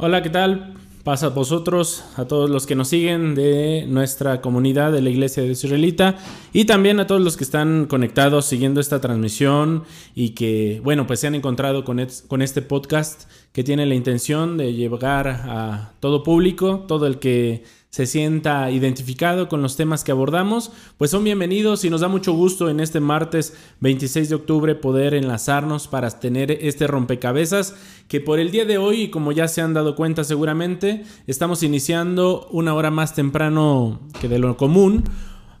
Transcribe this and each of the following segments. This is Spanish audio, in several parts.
Hola, ¿qué tal? Pasa a vosotros, a todos los que nos siguen de nuestra comunidad de la Iglesia de Israelita y también a todos los que están conectados siguiendo esta transmisión y que, bueno, pues se han encontrado con, con este podcast que tiene la intención de llegar a todo público, todo el que se sienta identificado con los temas que abordamos, pues son bienvenidos y nos da mucho gusto en este martes 26 de octubre poder enlazarnos para tener este rompecabezas que por el día de hoy, como ya se han dado cuenta seguramente, estamos iniciando una hora más temprano que de lo común.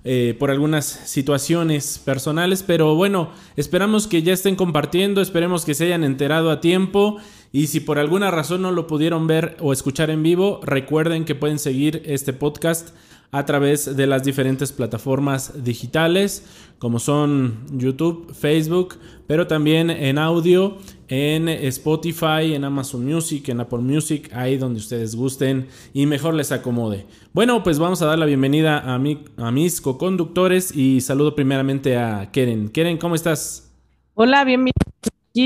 Eh, por algunas situaciones personales, pero bueno, esperamos que ya estén compartiendo, esperemos que se hayan enterado a tiempo y si por alguna razón no lo pudieron ver o escuchar en vivo, recuerden que pueden seguir este podcast a través de las diferentes plataformas digitales como son YouTube, Facebook, pero también en audio, en Spotify, en Amazon Music, en Apple Music, ahí donde ustedes gusten y mejor les acomode. Bueno, pues vamos a dar la bienvenida a, mi, a mis co-conductores y saludo primeramente a Keren. Keren, ¿cómo estás? Hola, bienvenido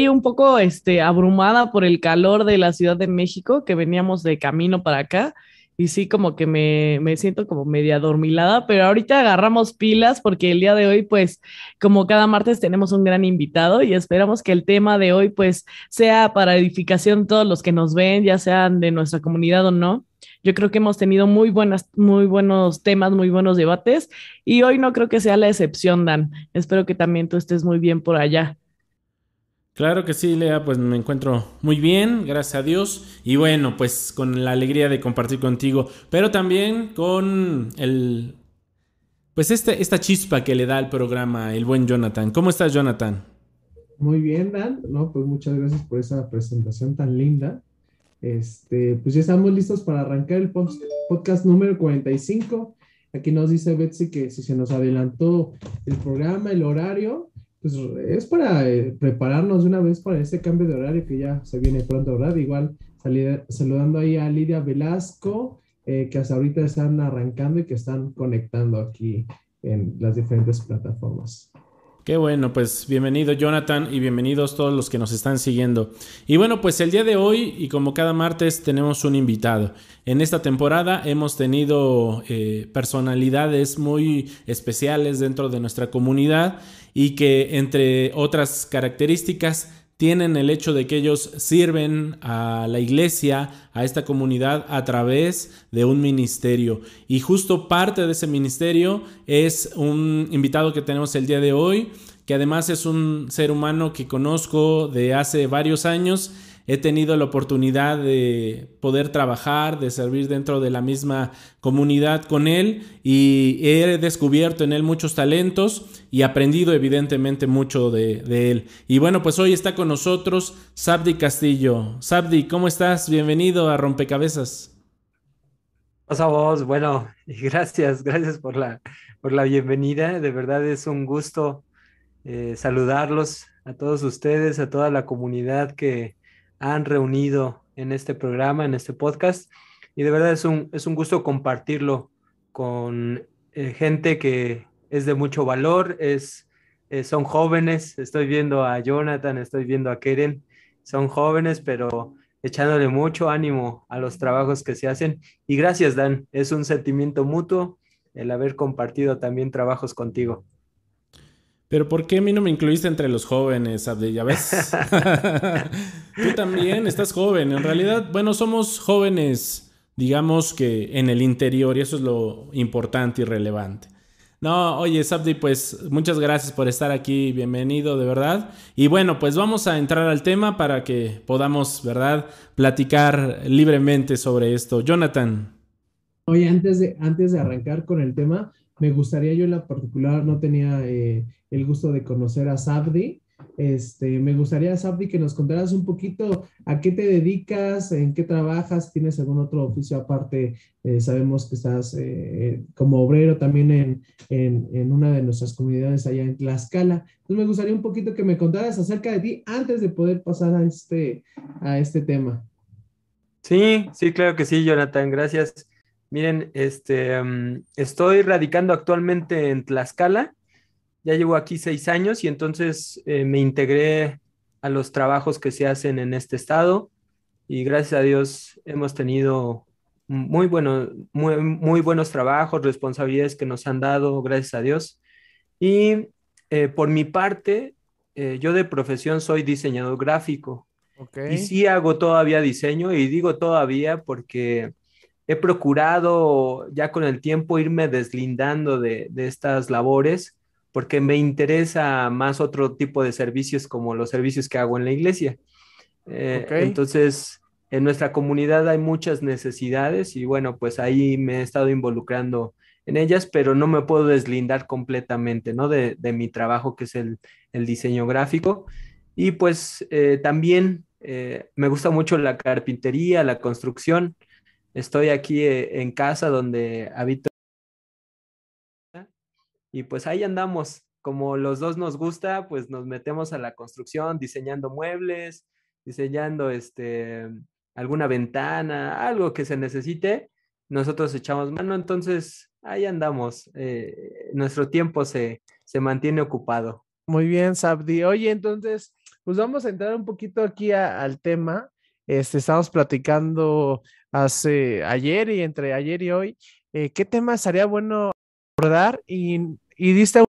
un poco este, abrumada por el calor de la Ciudad de México, que veníamos de camino para acá. Y sí, como que me, me siento como media dormilada, pero ahorita agarramos pilas porque el día de hoy, pues, como cada martes tenemos un gran invitado y esperamos que el tema de hoy, pues, sea para edificación todos los que nos ven, ya sean de nuestra comunidad o no. Yo creo que hemos tenido muy buenas, muy buenos temas, muy buenos debates y hoy no creo que sea la excepción, Dan. Espero que también tú estés muy bien por allá. Claro que sí, Lea, pues me encuentro muy bien, gracias a Dios. Y bueno, pues con la alegría de compartir contigo, pero también con el... Pues este, esta chispa que le da al programa el buen Jonathan. ¿Cómo estás, Jonathan? Muy bien, Dan. No, pues muchas gracias por esa presentación tan linda. Este, pues ya estamos listos para arrancar el podcast número 45. Aquí nos dice Betsy que si se nos adelantó el programa, el horario, pues es para eh, prepararnos de una vez para ese cambio de horario que ya se viene pronto, ¿verdad? Igual saludando ahí a Lidia Velasco, eh, que hasta ahorita están arrancando y que están conectando aquí en las diferentes plataformas. Qué bueno, pues bienvenido Jonathan y bienvenidos todos los que nos están siguiendo. Y bueno, pues el día de hoy y como cada martes tenemos un invitado. En esta temporada hemos tenido eh, personalidades muy especiales dentro de nuestra comunidad y que entre otras características tienen el hecho de que ellos sirven a la iglesia, a esta comunidad a través de un ministerio. Y justo parte de ese ministerio es un invitado que tenemos el día de hoy, que además es un ser humano que conozco de hace varios años he tenido la oportunidad de poder trabajar, de servir dentro de la misma comunidad con él y he descubierto en él muchos talentos y aprendido evidentemente mucho de, él. Y bueno, pues hoy está con nosotros Sabdi Castillo. Sabdi, ¿cómo estás? Bienvenido a Rompecabezas. Hola vos, bueno, gracias, gracias por la, por la bienvenida. De verdad es un gusto eh, saludarlos a todos ustedes, a toda la comunidad que, han reunido en este programa, en este podcast. Y de verdad es un, es un gusto compartirlo con eh, gente que es de mucho valor, es, eh, son jóvenes. Estoy viendo a Jonathan, estoy viendo a Keren. Son jóvenes, pero echándole mucho ánimo a los trabajos que se hacen. Y gracias, Dan. Es un sentimiento mutuo el haber compartido también trabajos contigo. Pero ¿por qué a mí no me incluiste entre los jóvenes, Abdi? ¿Ya ves? Tú también estás joven. En realidad, bueno, somos jóvenes, digamos que en el interior, y eso es lo importante y relevante. No, oye, Sabdi, pues muchas gracias por estar aquí, bienvenido, de verdad. Y bueno, pues vamos a entrar al tema para que podamos, ¿verdad?, platicar libremente sobre esto. Jonathan. Oye, antes de, antes de arrancar con el tema, me gustaría, yo en la particular no tenía eh, el gusto de conocer a Sabdi. Este, me gustaría, Sabdi, que nos contaras un poquito a qué te dedicas, en qué trabajas, tienes algún otro oficio aparte. Eh, sabemos que estás eh, como obrero también en, en, en, una de nuestras comunidades allá en Tlaxcala. Entonces me gustaría un poquito que me contaras acerca de ti antes de poder pasar a este, a este tema. Sí, sí, claro que sí, Jonathan, gracias. Miren, este, mm, estoy radicando actualmente en Tlaxcala. Ya llevo aquí seis años y entonces eh, me integré a los trabajos que se hacen en este estado y gracias a Dios hemos tenido muy, bueno, muy, muy buenos trabajos, responsabilidades que nos han dado, gracias a Dios. Y eh, por mi parte, eh, yo de profesión soy diseñador gráfico. Y sí hago todavía diseño y digo todavía porque he procurado ya con el tiempo irme deslindando de, estas labores porque me interesa más otro tipo de servicios como los servicios que hago en la iglesia. Eh, entonces, en nuestra comunidad hay muchas necesidades y bueno, pues ahí me he estado involucrando en ellas, pero no me puedo deslindar completamente, ¿no? De, mi trabajo que es el, diseño gráfico. Y pues eh, también eh, me gusta mucho la carpintería, la construcción. Estoy aquí eh, en casa donde habito. Y pues ahí andamos. Como los dos nos gusta, pues nos metemos a la construcción, diseñando muebles, diseñando este, alguna ventana, algo que se necesite. Nosotros echamos mano, entonces ahí andamos. Eh, nuestro tiempo se, se mantiene ocupado. Muy bien, Sabdi. Oye, entonces, pues vamos a entrar un poquito aquí al tema. Este, estamos platicando hace ayer y entre ayer y hoy, eh, ¿qué tema sería bueno abordar? Y, y diste un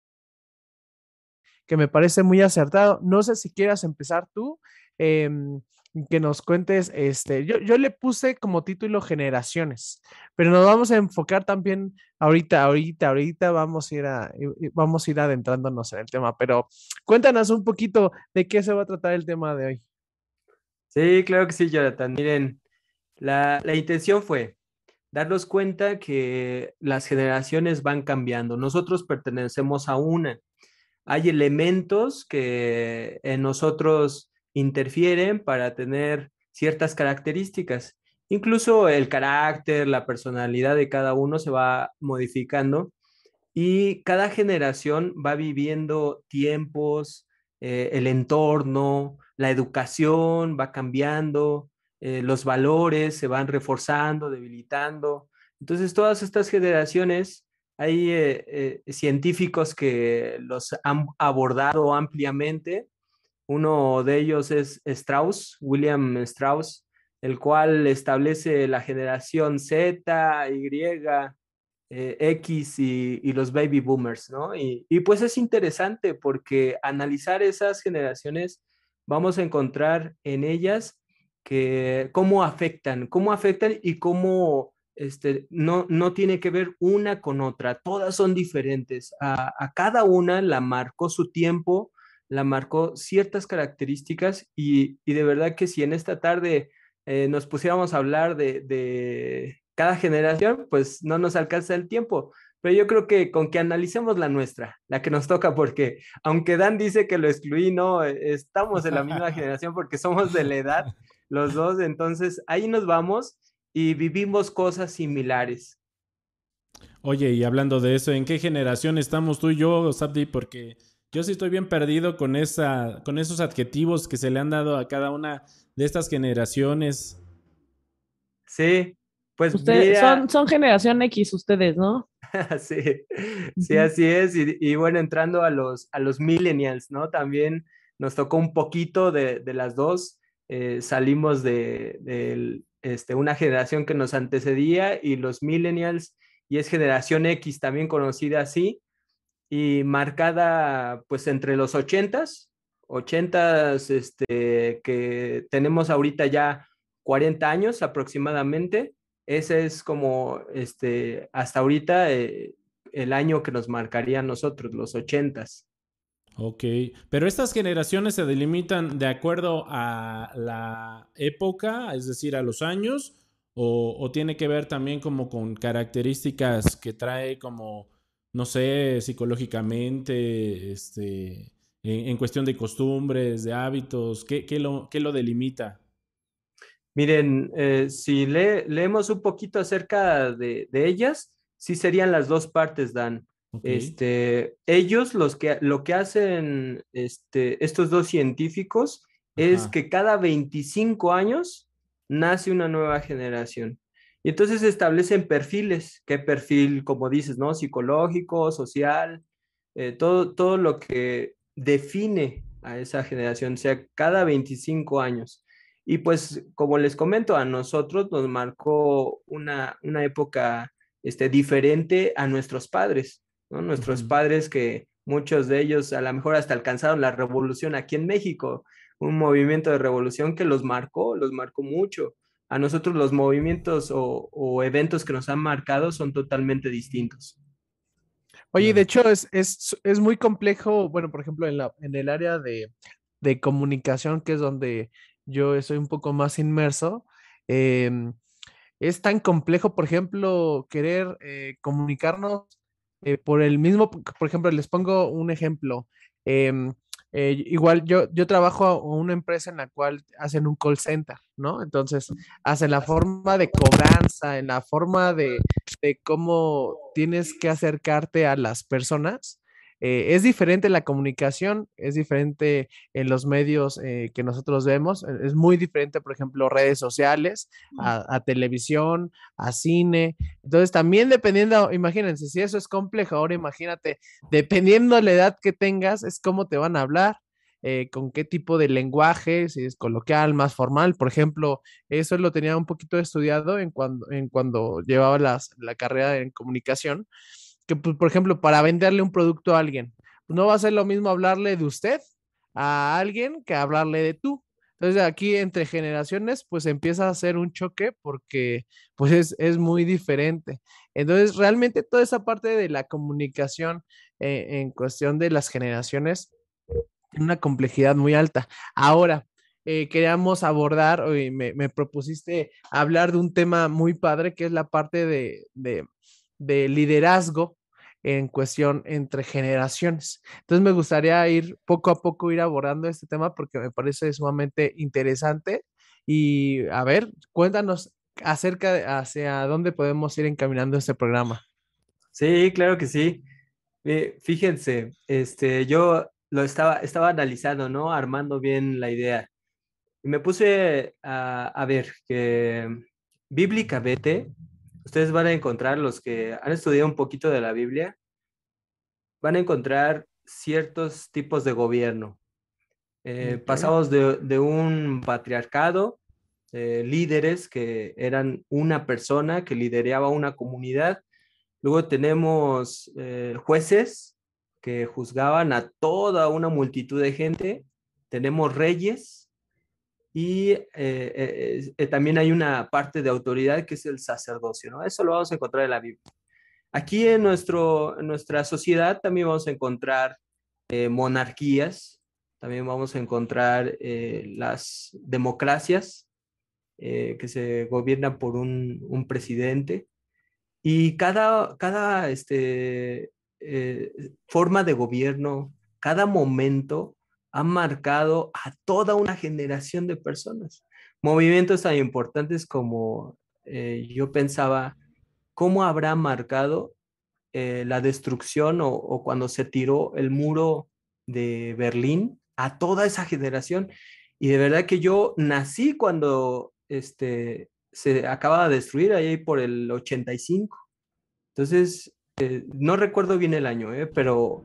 que me parece muy acertado. No sé si quieras empezar tú, em, que nos cuentes, este, yo, yo le puse como título generaciones, pero nos vamos a enfocar también ahorita, ahorita, ahorita vamos a ir a, vamos a ir adentrándonos en el tema, pero cuéntanos un poquito de qué se va a tratar el tema de hoy. Sí, claro que sí, Jonathan. Miren, la, intención fue darnos cuenta que las generaciones van cambiando. Nosotros pertenecemos a una. Hay elementos que en nosotros interfieren para tener ciertas características. Incluso el carácter, la personalidad de cada uno se va modificando y cada generación va viviendo tiempos, eh, el entorno, la educación va cambiando, eh, los valores se van reforzando, debilitando. Entonces, todas estas generaciones, hay eh, eh, científicos que los han abordado ampliamente. Uno de ellos es Strauss, William Strauss, el cual establece la generación Z, Y, X y, los baby boomers, ¿no? Y, y, pues es interesante porque analizar esas generaciones, vamos a encontrar en ellas que cómo afectan, cómo afectan y cómo este, no, no tiene que ver una con otra, todas son diferentes. A, cada una la marcó su tiempo, la marcó ciertas características y, de verdad que si en esta tarde eh, nos pusiéramos a hablar de, de, cada generación, pues no nos alcanza el tiempo. Pero yo creo que con que analicemos la nuestra, la que nos toca, porque aunque Dan dice que lo excluí, no, estamos en la misma generación porque somos de la edad los dos, entonces ahí nos vamos y vivimos cosas similares. Oye, y hablando de eso, ¿en qué generación estamos tú y yo, Sabdi? Porque yo sí estoy bien perdido con, esa, con esos adjetivos que se le han dado a cada una de estas generaciones. Sí, pues son, son generación X ustedes, ¿no? sí, sí, así es. Y, bueno, entrando a los, a los millennials, ¿no? También nos tocó un poquito de, de las dos. Eh, salimos de, este, una generación que nos antecedía y los millennials, y es generación X también conocida así. y marcada pues entre los ochentas, ochentas este, que tenemos ahorita ya 40 años aproximadamente. Ese es como este, hasta ahorita eh, el año que nos marcaría a nosotros, los ochentas. Ok, pero estas generaciones se delimitan de acuerdo a la época, es decir, a los años, o, tiene que ver también como con características que trae como, no sé, psicológicamente, este, en, cuestión de costumbres, de hábitos, ¿qué, lo, lo, delimita? Miren, eh, si leemos un poquito acerca de, de ellas, sí serían las dos partes, Dan. Este, ellos los que, lo que hacen este, estos dos científicos es que cada 25 años nace una nueva generación. Y entonces establecen perfiles, qué perfil, como dices, ¿no? Psicológico, social, eh, todo, todo lo que define a esa generación, o sea, cada 25 años. Y pues, como les comento, a nosotros nos marcó una, una época este, diferente a nuestros padres. Nuestros padres que muchos de ellos a lo mejor hasta alcanzaron la revolución aquí en México, un movimiento de revolución que los marcó, los marcó mucho. A nosotros los movimientos o, eventos que nos han marcado son totalmente distintos. Oye, de hecho es, es, muy complejo, bueno, por ejemplo, en, la, en el área de, comunicación, que es donde yo estoy un poco más inmerso, em, es tan complejo, por ejemplo, querer eh, comunicarnos eh, por el mismo, por ejemplo, les pongo un ejemplo. Em, eh, igual yo, yo trabajo en una empresa en la cual hacen un call center, ¿no? Entonces, hacen la forma de cobranza, en la forma de, de cómo tienes que acercarte a las personas. Eh, es diferente la comunicación, es diferente en los medios eh, que nosotros vemos, e, es muy diferente, por ejemplo, redes sociales, a, televisión, a cine. Entonces, también dependiendo, imagínense, si eso es complejo, ahora imagínate, dependiendo de la edad que tengas, es cómo te van a hablar. Eh, con qué tipo de lenguaje, si es coloquial, más formal. Por ejemplo, eso lo tenía un poquito estudiado en cuando, en cuando llevaba la carrera en comunicación que, pues, por ejemplo, para venderle un producto a alguien, pues, no va a ser lo mismo hablarle de usted a alguien que hablarle de tú. Entonces aquí entre generaciones pues empieza a ser un choque porque pues es, muy diferente. Entonces realmente toda esa parte de la comunicación eh, en cuestión de las generaciones tiene una complejidad muy alta. Ahora, eh, queríamos abordar, hoy me, me, propusiste hablar de un tema muy padre que es la parte de, de liderazgo en cuestión entre generaciones. Entonces me gustaría ir poco a poco ir abordando este tema porque me parece sumamente interesante y a ver, cuéntanos acerca de hacia dónde podemos ir encaminando este programa. Sí, claro que sí. fíjense, este, yo lo estaba, estaba analizando, ¿no? Armando bien la idea. Y me puse a, a ver que bíblicamente ustedes van a encontrar, los que han estudiado un poquito de la Biblia, van a encontrar ciertos tipos de gobierno. Eh, pasamos de, un patriarcado, líderes que eran una persona que lideraba una comunidad. Luego tenemos eh, jueces que juzgaban a toda una multitud de gente. Tenemos reyes y eh, eh, eh, también hay una parte de autoridad que es el sacerdocio, ¿no? Eso lo vamos a encontrar en la Biblia. Aquí en, nuestro, nuestra sociedad también vamos a encontrar monarquías, también vamos a encontrar las democracias que se gobiernan por un, un presidente y cada, cada este, forma de gobierno, cada momento ha marcado a toda una generación de personas. Movimientos tan importantes como eh, yo pensaba, ¿cómo habrá marcado eh, la destrucción o, cuando se tiró el muro de Berlín a toda esa generación? Y de verdad que yo nací cuando este, se acaba de destruir ahí por el 85. Entonces, eh, no recuerdo bien el año, pero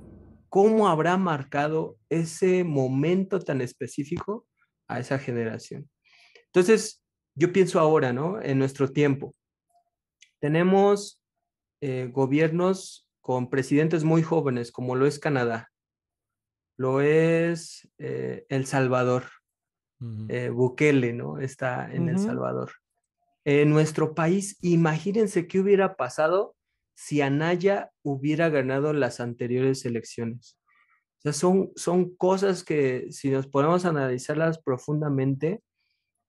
cómo habrá marcado ese momento tan específico a esa generación. Entonces, yo pienso ahora, ¿no? En nuestro tiempo. Tenemos eh, gobiernos con presidentes muy jóvenes, como lo es Canadá, lo es eh, El Salvador, eh, Bukele, ¿no? Está en El Salvador. En nuestro país, imagínense qué hubiera pasado si Anaya hubiera ganado las anteriores elecciones. O sea, son, son cosas que si nos podemos analizarlas profundamente,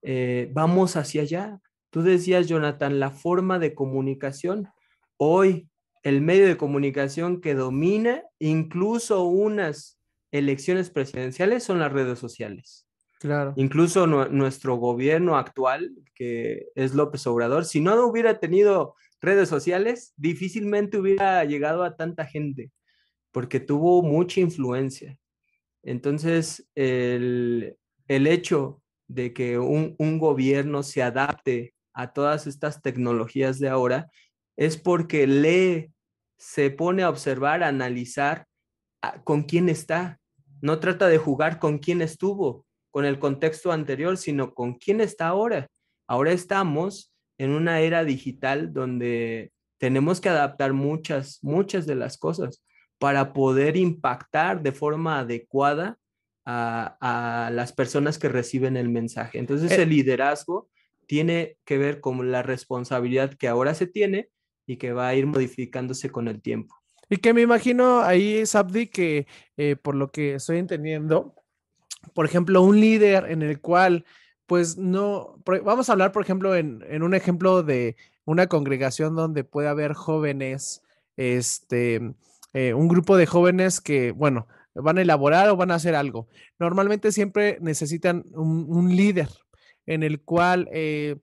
eh, vamos hacia allá. Tú decías, Jonathan, la forma de comunicación. Hoy, el medio de comunicación que domina incluso unas elecciones presidenciales son las redes sociales. Claro. Incluso nuestro gobierno actual, que es López Obrador, si no hubiera tenido redes sociales, difícilmente hubiera llegado a tanta gente, porque tuvo mucha influencia. Entonces, el, hecho de que un, un, gobierno se adapte a todas estas tecnologías de ahora es porque lee, se pone a observar, a analizar con quién está. No trata de jugar con quién estuvo, con el contexto anterior, sino con quién está ahora. Ahora estamos en una era digital donde tenemos que adaptar muchas, muchas de las cosas para poder impactar de forma adecuada a, las personas que reciben el mensaje. Entonces, eh el liderazgo tiene que ver con la responsabilidad que ahora se tiene y que va a ir modificándose con el tiempo. Y que me imagino ahí, Sabdi, que eh, por lo que estoy entendiendo, por ejemplo, un líder en el cual pues no, vamos a hablar, por ejemplo, en, un ejemplo de una congregación donde puede haber jóvenes, este, eh, un grupo de jóvenes que, bueno, van a elaborar o van a hacer algo. Normalmente siempre necesitan un, líder en el cual eh,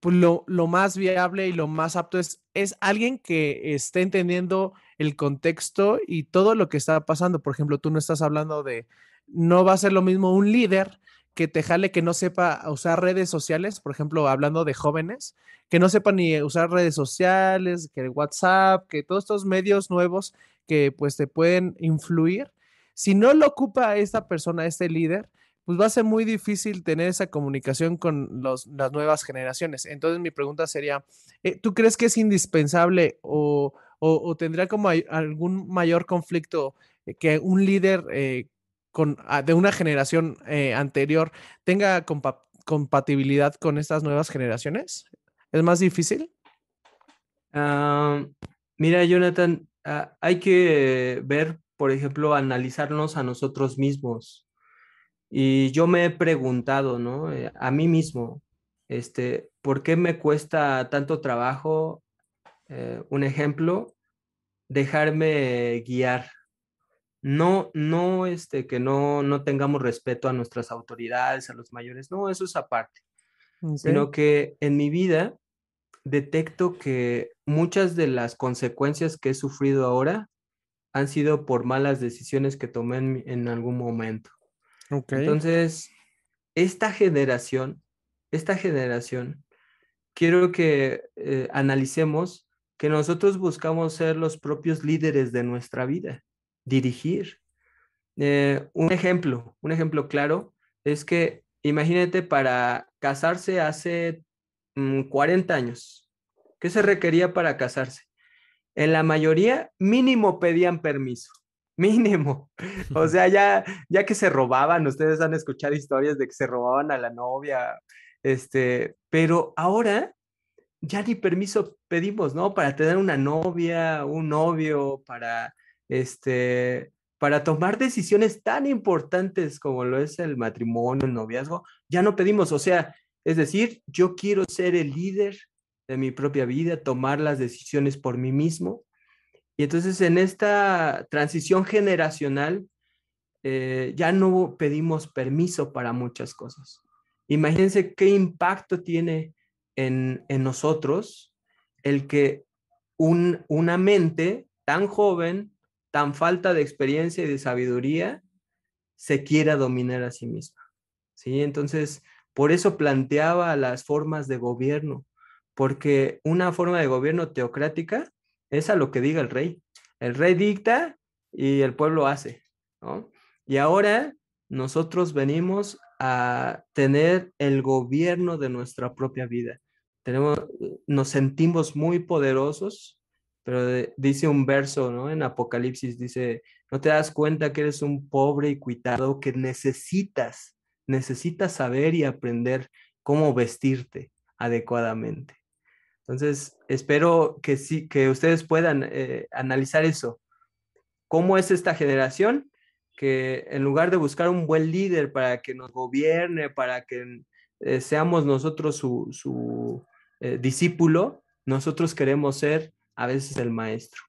pues lo, más viable y lo más apto es, es alguien que esté entendiendo el contexto y todo lo que está pasando. Por ejemplo, tú no estás hablando de, no va a ser lo mismo un líder que te jale que no sepa usar redes sociales, por ejemplo, hablando de jóvenes, que no sepa ni usar redes sociales, que WhatsApp, que todos estos medios nuevos que pues te pueden influir. Si no lo ocupa esta persona, este líder, pues va a ser muy difícil tener esa comunicación con las nuevas generaciones. Entonces mi pregunta sería, eh, ¿tú crees que es indispensable o, tendrá como algún mayor conflicto eh, que un líder eh, Ah, de una generación eh, anterior tenga compatibilidad con estas nuevas generaciones? ¿Es más difícil? Ah, mira, Jonathan, ah, hay que ver, por ejemplo, analizarnos a nosotros mismos. Y yo me he preguntado, ¿no? Eh, a mí mismo, este, ¿por qué me cuesta tanto trabajo, eh, un ejemplo, dejarme guiar no, no, este, que no, no tengamos respeto a nuestras autoridades, a los mayores, no, eso es aparte, sino que en mi vida detecto que muchas de las consecuencias que he sufrido ahora han sido por malas decisiones que tomé en, algún momento. Entonces, esta generación, esta generación, quiero que eh, analicemos que nosotros buscamos ser los propios líderes de nuestra vida dirigir. Eh, un ejemplo, un ejemplo claro es que imagínate para casarse hace 40 mm, años, ¿qué se requería para casarse? En la mayoría mínimo pedían permiso, mínimo. O sea, ya, ya que se robaban, ustedes han escuchado historias de que se robaban a la novia, este, pero ahora ya ni permiso pedimos, ¿no? Para tener una novia, un novio, para este, para tomar decisiones tan importantes como lo es el matrimonio, el noviazgo, ya no pedimos, o sea, es decir, yo quiero ser el líder de mi propia vida, tomar las decisiones por mí mismo. Y entonces en esta transición generacional, eh, ya no pedimos permiso para muchas cosas. Imagínense qué impacto tiene en, nosotros el que una mente tan joven tan falta de experiencia y de sabiduría se quiera dominar a sí misma. ¿sí? Entonces, por eso planteaba las formas de gobierno, porque una forma de gobierno teocrática es a lo que diga el rey. El rey dicta y el pueblo hace. Y ahora nosotros venimos a tener el gobierno de nuestra propia vida. Tenemos, nos sentimos muy poderosos, pero dice un verso. En Apocalipsis dice, no te das cuenta que eres un pobre y cuitado que necesitas, necesitas saber y aprender cómo vestirte adecuadamente. Entonces, espero que sí, que ustedes puedan eh, analizar eso. ¿Cómo es esta generación? Que en lugar de buscar un buen líder para que nos gobierne, para que eh, seamos nosotros su, eh, discípulo, nosotros queremos ser a veces el maestro.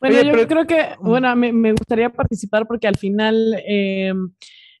Bueno, yo creo que, bueno, me, me, gustaría participar porque al final em,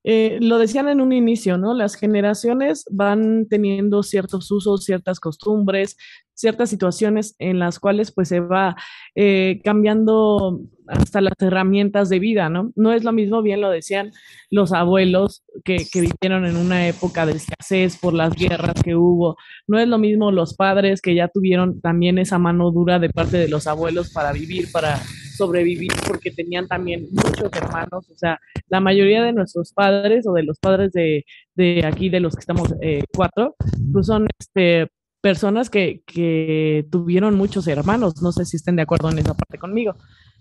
eh, lo decían en un inicio, ¿no? Las generaciones van teniendo ciertos usos, ciertas costumbres, ciertas situaciones en las cuales pues se va eh, cambiando hasta las herramientas de vida, ¿no? No es lo mismo, bien lo decían los abuelos que, que, vivieron en una época de escasez por las guerras que hubo, no es lo mismo los padres que ya tuvieron también esa mano dura de parte de los abuelos para vivir, para sobrevivir, porque tenían también muchos hermanos, o sea, la mayoría de nuestros padres o de los padres de, de aquí, de los que estamos eh, cuatro, pues son este, personas que, que, tuvieron muchos hermanos. No sé si estén de acuerdo en esa parte conmigo.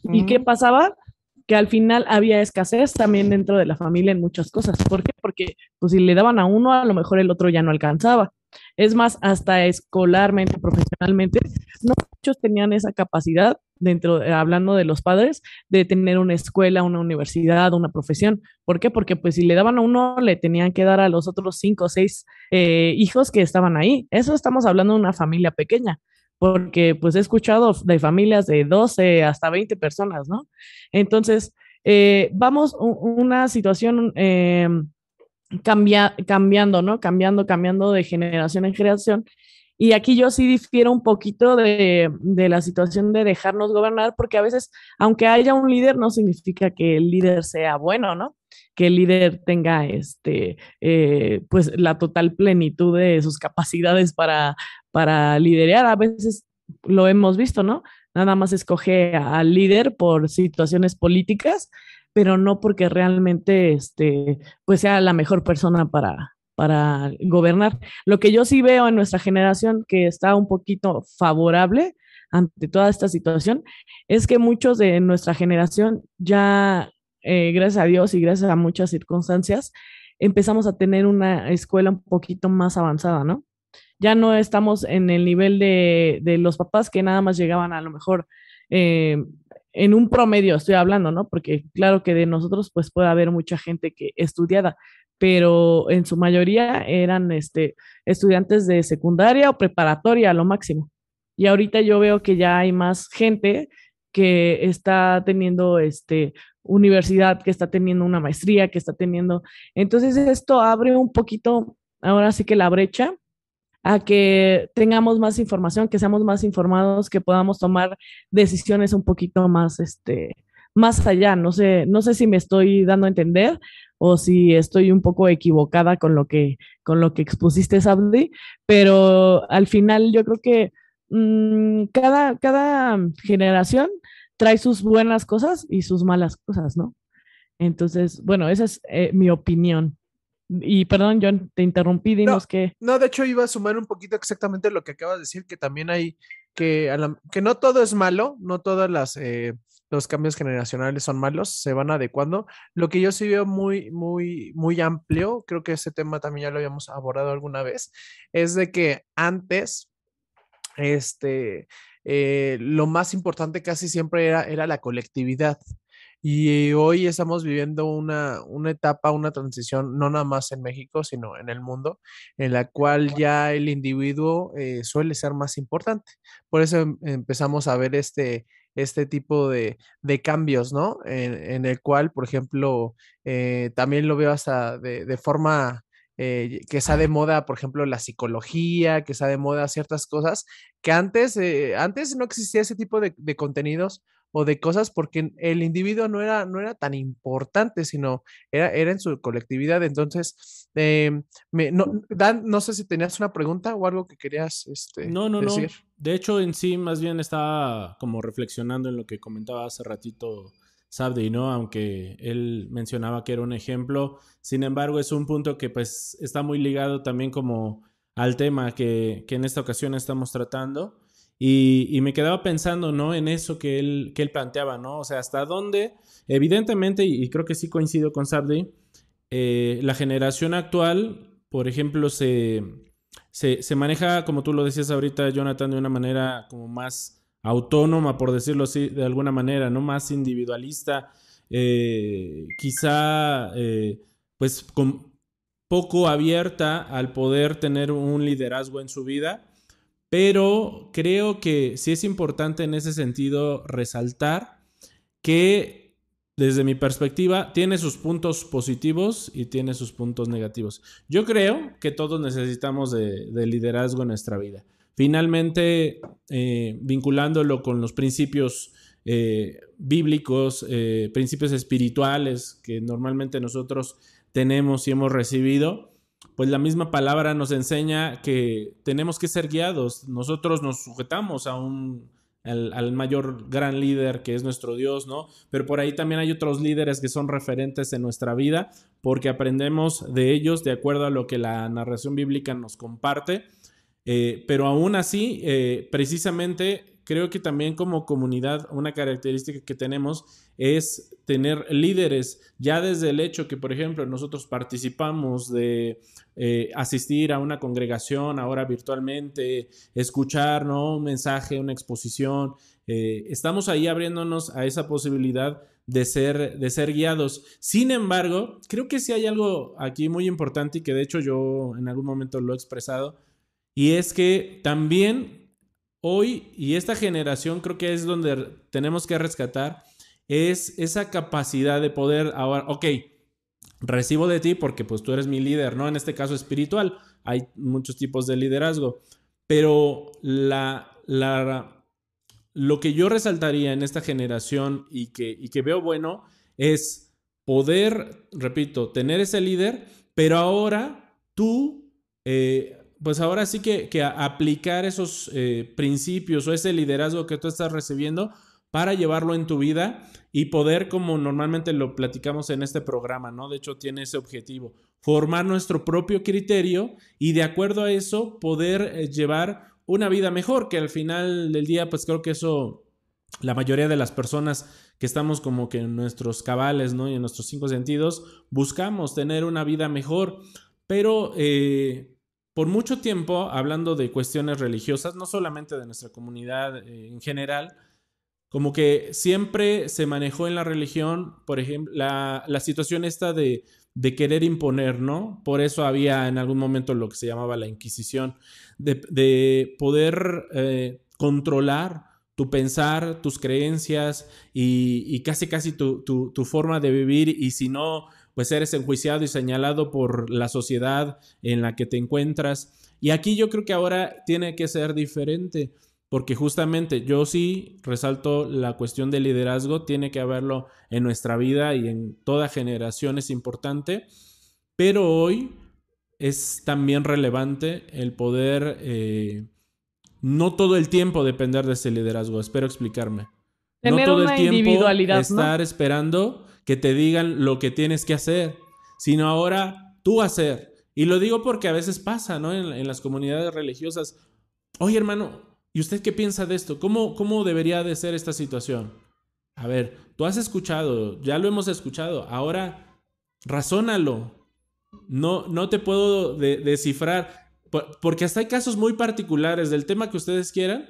¿Y qué pasaba? Que al final había escasez también dentro de la familia en muchas cosas. ¿Por qué? Porque pues, si le daban a uno, a lo mejor el otro ya no alcanzaba. Es más, hasta escolarmente, profesionalmente, no muchos tenían esa capacidad, dentro, hablando de los padres, de tener una escuela, una universidad, una profesión. ¿Por qué? Porque pues si le daban a uno, le tenían que dar a los otros cinco o seis eh, hijos que estaban ahí. Eso estamos hablando de una familia pequeña porque pues he escuchado de familias de 12 hasta 20 personas, ¿no? Entonces, eh, vamos, una situación eh, cambiando, ¿no? Cambiando, cambiando de generación en generación. Y aquí yo sí difiero un poquito de, de, la situación de dejarnos gobernar, porque a veces, aunque haya un líder, no significa que el líder sea bueno, ¿no? Que el líder tenga, este, eh, pues, la total plenitud de sus capacidades para, para liderar. A veces lo hemos visto, ¿no? Nada más escoge al líder por situaciones políticas pero no porque realmente este, pues sea la mejor persona para, para gobernar. Lo que yo sí veo en nuestra generación que está un poquito favorable ante toda esta situación es que muchos de nuestra generación ya, eh, gracias a Dios y gracias a muchas circunstancias, empezamos a tener una escuela un poquito más avanzada, ¿no? Ya no estamos en el nivel de, de los papás que nada más llegaban a lo mejor eh, en un promedio estoy hablando, ¿no? Porque claro que de nosotros pues puede haber mucha gente que estudiada, pero en su mayoría eran este, estudiantes de secundaria o preparatoria lo máximo. Y ahorita yo veo que ya hay más gente que está teniendo este, universidad, que está teniendo una maestría, que está teniendo... Entonces esto abre un poquito, ahora sí que la brecha a que tengamos más información, que seamos más informados, que podamos tomar decisiones un poquito más, este, más allá. No sé, no sé si me estoy dando a entender o si estoy un poco equivocada con lo que, con lo que expusiste, Sabdi, pero al final yo creo que mmm, cada, cada generación trae sus buenas cosas y sus malas cosas, ¿no? Entonces, bueno, esa es eh, mi opinión. Y perdón, John, te interrumpí, dinos que... No, de hecho iba a sumar un poquito exactamente lo que acabas de decir, que también hay, que, que no todo es malo, no todas las... Eh, los cambios generacionales son malos, se van adecuando. Lo que yo sí veo muy, muy, muy amplio, creo que ese tema también ya lo habíamos abordado alguna vez, es de que antes, este, eh, lo más importante casi siempre era, era la colectividad. Y hoy estamos viviendo una, una, etapa, una transición, no nada más en México, sino en el mundo, en la cual ya el individuo eh, suele ser más importante. Por eso em, empezamos a ver este, este tipo de, de cambios, ¿no? En, el cual, por ejemplo, eh, también lo veo hasta de, de forma eh, que está de moda, por ejemplo, la psicología, que está de moda ciertas cosas, que antes, eh, antes no existía ese tipo de, de contenidos o de cosas porque el individuo no era, no era tan importante, sino era, era en su colectividad. Entonces, eh, me, no, Dan, no sé si tenías una pregunta o algo que querías este, no, no, decir. No. De hecho, en sí, más bien estaba como reflexionando en lo que comentaba hace ratito Sabdi, ¿no? Aunque él mencionaba que era un ejemplo. Sin embargo, es un punto que pues está muy ligado también como al tema que, que en esta ocasión estamos tratando Y, me quedaba pensando, ¿no? En eso que él, que él planteaba, ¿no? O sea, hasta dónde, evidentemente, y, creo que sí coincido con Sabdi, eh, la generación actual, por ejemplo, se, se, maneja, como tú lo decías ahorita, Jonathan, de una manera como más autónoma, por decirlo así, de alguna manera, ¿no? Más individualista, eh, quizá, eh, pues, con, poco abierta al poder tener un liderazgo en su vida pero creo que sí es importante en ese sentido resaltar que desde mi perspectiva tiene sus puntos positivos y tiene sus puntos negativos. Yo creo que todos necesitamos de, liderazgo en nuestra vida. Finalmente, eh, vinculándolo con los principios eh, bíblicos, eh, principios espirituales que normalmente nosotros tenemos y hemos recibido, pues la misma palabra nos enseña que tenemos que ser guiados. Nosotros nos sujetamos a un al, mayor gran líder que es nuestro Dios, ¿no? Pero por ahí también hay otros líderes que son referentes en nuestra vida porque aprendemos de ellos de acuerdo a lo que la narración bíblica nos comparte. Eh, pero aún así, eh, precisamente creo que también como comunidad una característica que tenemos es tener líderes, ya desde el hecho que, por ejemplo, nosotros participamos de eh, asistir a una congregación ahora virtualmente, escuchar ¿no? un mensaje, una exposición, eh, estamos ahí abriéndonos a esa posibilidad de ser, de ser guiados. Sin embargo, creo que sí hay algo aquí muy importante y que de hecho yo en algún momento lo he expresado, y es que también hoy y esta generación creo que es donde tenemos que rescatar es esa capacidad de poder ahora, ok, recibo de ti porque pues tú eres mi líder, ¿no? En este caso espiritual, hay muchos tipos de liderazgo, pero la, la, lo que yo resaltaría en esta generación y que, y que veo bueno es poder, repito, tener ese líder, pero ahora tú eh, pues ahora sí que, aplicar esos eh, principios o ese liderazgo que tú estás recibiendo para llevarlo en tu vida y poder, como normalmente lo platicamos en este programa, ¿no? De hecho, tiene ese objetivo, formar nuestro propio criterio y de acuerdo a eso poder eh, llevar una vida mejor, que al final del día, pues creo que eso, la mayoría de las personas que estamos como que en nuestros cabales, ¿no? Y en nuestros cinco sentidos, buscamos tener una vida mejor, pero... Eh, por mucho tiempo, hablando de cuestiones religiosas, no solamente de nuestra comunidad eh, en general, como que siempre se manejó en la religión, por ejemplo, la, situación esta de, querer imponer, ¿no? Por eso había en algún momento lo que se llamaba la Inquisición, de, poder eh, controlar tu pensar, tus creencias y, casi casi tu, tu, forma de vivir y si no pues eres enjuiciado y señalado por la sociedad en la que te encuentras. Y aquí yo creo que ahora tiene que ser diferente, porque justamente yo sí resalto la cuestión del liderazgo, tiene que haberlo en nuestra vida y en toda generación es importante, pero hoy es también relevante el poder eh, no todo el tiempo depender de ese liderazgo, espero explicarme. no todo el tiempo estar esperando que te digan lo que tienes que hacer, sino ahora tú hacer. Y lo digo porque a veces pasa, ¿no? En, las comunidades religiosas. Oye, hermano, ¿y usted qué piensa de esto? ¿Cómo, ¿Cómo debería de ser esta situación? A ver, tú has escuchado, ya lo hemos escuchado, ahora razónalo. No, no te puedo descifrar, porque hasta hay casos muy particulares del tema que ustedes quieran.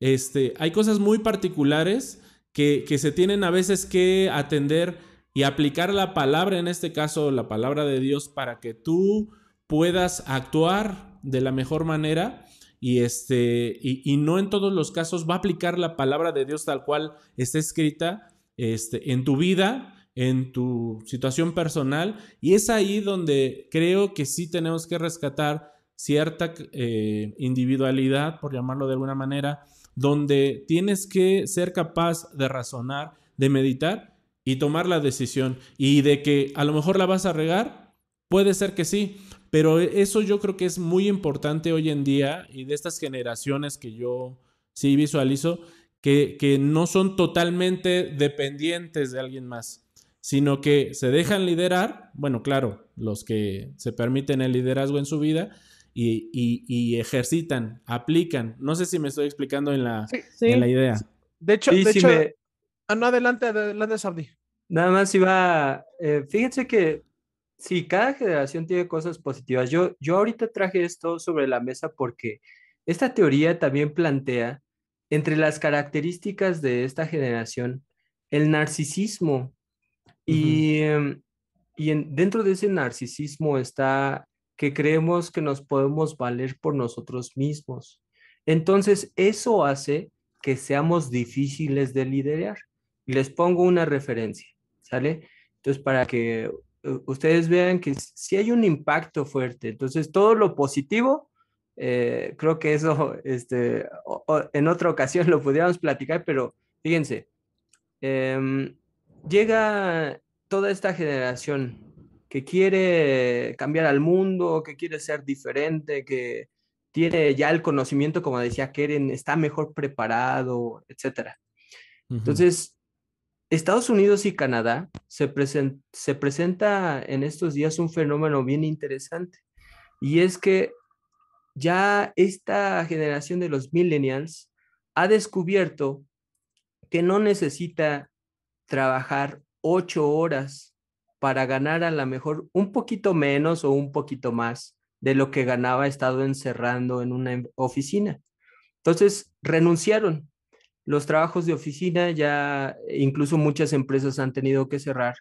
Este, hay cosas muy particulares que, que se tienen a veces que atender y aplicar la palabra, en este caso la palabra de Dios, para que tú puedas actuar de la mejor manera y, este, y, no en todos los casos va a aplicar la palabra de Dios tal cual está escrita este, en tu vida, en tu situación personal. Y es ahí donde creo que sí tenemos que rescatar cierta eh, individualidad, por llamarlo de alguna manera, donde tienes que ser capaz de razonar, de meditar y tomar la decisión. Y de que a lo mejor la vas a regar, puede ser que sí, pero eso yo creo que es muy importante hoy en día y de estas generaciones que yo sí visualizo, que, que no son totalmente dependientes de alguien más, sino que se dejan liderar, bueno, claro, los que se permiten el liderazgo en su vida, y, ejercitan, aplican. No sé si me estoy explicando en la, la idea. De hecho, de hecho ah, no, adelante, adelante, Sabdi. Nada más iba, eh, fíjense que sí, cada generación tiene cosas positivas. Yo, yo ahorita traje esto sobre la mesa porque esta teoría también plantea entre las características de esta generación el narcisismo. Y, em, y dentro de ese narcisismo está que creemos que nos podemos valer por nosotros mismos. Entonces, eso hace que seamos difíciles de liderar. Les pongo una referencia, ¿sale? Entonces, para que ustedes vean que si hay un impacto fuerte, entonces todo lo positivo, eh, creo que eso este, en otra ocasión lo pudiéramos platicar, pero fíjense, em, llega toda esta generación que quiere cambiar al mundo, que quiere ser diferente, que tiene ya el conocimiento, como decía Keren, está mejor preparado, etc. Entonces, Estados Unidos y Canadá se, se presenta en estos días un fenómeno bien interesante y es que ya esta generación de los millennials ha descubierto que no necesita trabajar ocho horas para ganar a lo mejor un poquito menos o un poquito más de lo que ganaba estado encerrando en una oficina. Entonces renunciaron los trabajos de oficina ya, incluso muchas empresas han tenido que cerrar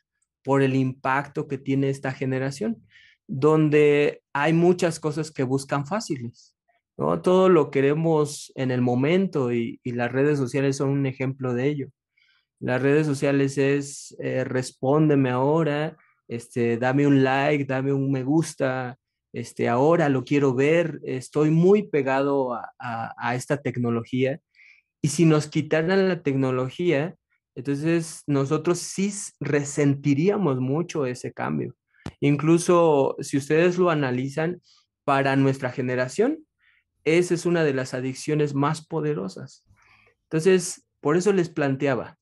por el impacto que tiene esta generación, donde hay muchas cosas que buscan fáciles. ¿no? Todo lo queremos en el momento y, las redes sociales son un ejemplo de ello. Las redes sociales es eh, respóndeme ahora, este, dame un like, dame un me gusta, este, ahora lo quiero ver, estoy muy pegado a esta tecnología y si nos quitaran la tecnología, entonces nosotros sí resentiríamos mucho ese cambio. Incluso si ustedes lo analizan, para nuestra generación, esa es una de las adicciones más poderosas. Entonces, por eso les planteaba,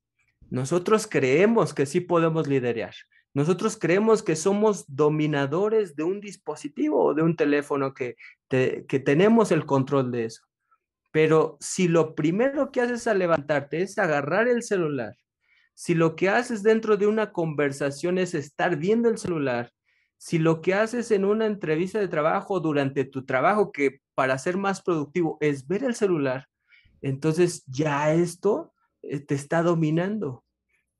nosotros creemos que sí podemos liderar. Nosotros creemos que somos dominadores de un dispositivo o de un teléfono, que, que tenemos el control de eso. Pero si lo primero que haces al levantarte es agarrar el celular, si lo que haces dentro de una conversación es estar viendo el celular, si lo que haces en una entrevista de trabajo durante tu trabajo, que para ser más productivo es ver el celular, entonces ya esto eh, te está dominando.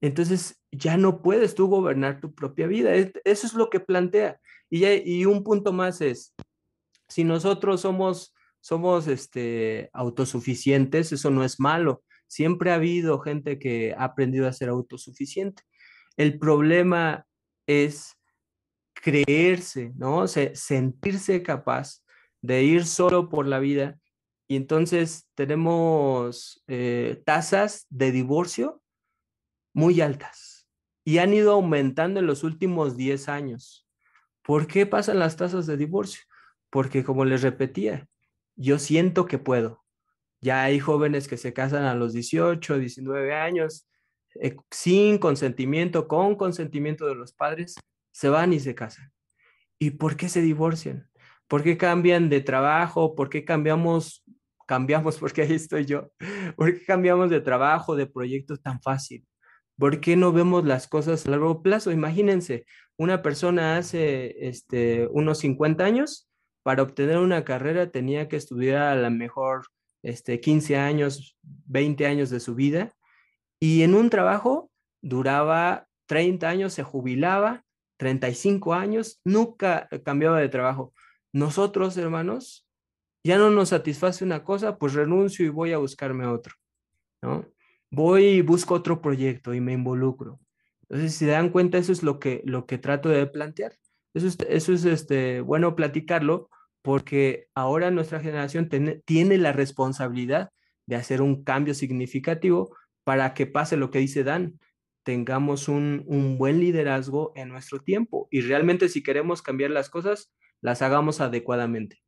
Entonces ya no puedes tú gobernar tu propia vida. Eso es lo que plantea. Y, y un punto más es, si nosotros somos somos este, autosuficientes, eso no es malo. Siempre ha habido gente que ha aprendido a ser autosuficiente. El problema es creerse, ¿no? sentirse capaz de ir solo por la vida. Y entonces tenemos eh, tasas de divorcio muy altas y han ido aumentando en los últimos 10 años. ¿Por qué pasan las tasas de divorcio? Porque como les repetía, yo siento que puedo. Ya hay jóvenes que se casan a los 18, 19 años, eh, sin consentimiento, con consentimiento de los padres, se van y se casan. ¿Y por qué se divorcian? ¿Por qué cambian de trabajo? ¿Por qué cambiamos, cambiamos, porque ahí estoy yo, ¿por qué cambiamos de trabajo, de proyecto tan fácil? ¿Por qué no vemos las cosas a largo plazo? Imagínense, una persona hace este, unos 50 años para obtener una carrera tenía que estudiar a lo mejor este, 15 años, 20 años de su vida y en un trabajo duraba 30 años, se jubilaba, 35 años, nunca cambiaba de trabajo. Nosotros, hermanos, ya no nos satisface una cosa, pues renuncio y voy a buscarme otro, ¿no? Voy y busco otro proyecto y me involucro. Entonces, si se dan cuenta, eso es lo que, lo que trato de plantear. Eso es, eso es este, bueno platicarlo porque ahora nuestra generación tiene la responsabilidad de hacer un cambio significativo para que pase lo que dice Dan, tengamos un, un, buen liderazgo en nuestro tiempo y realmente si queremos cambiar las cosas, las hagamos adecuadamente.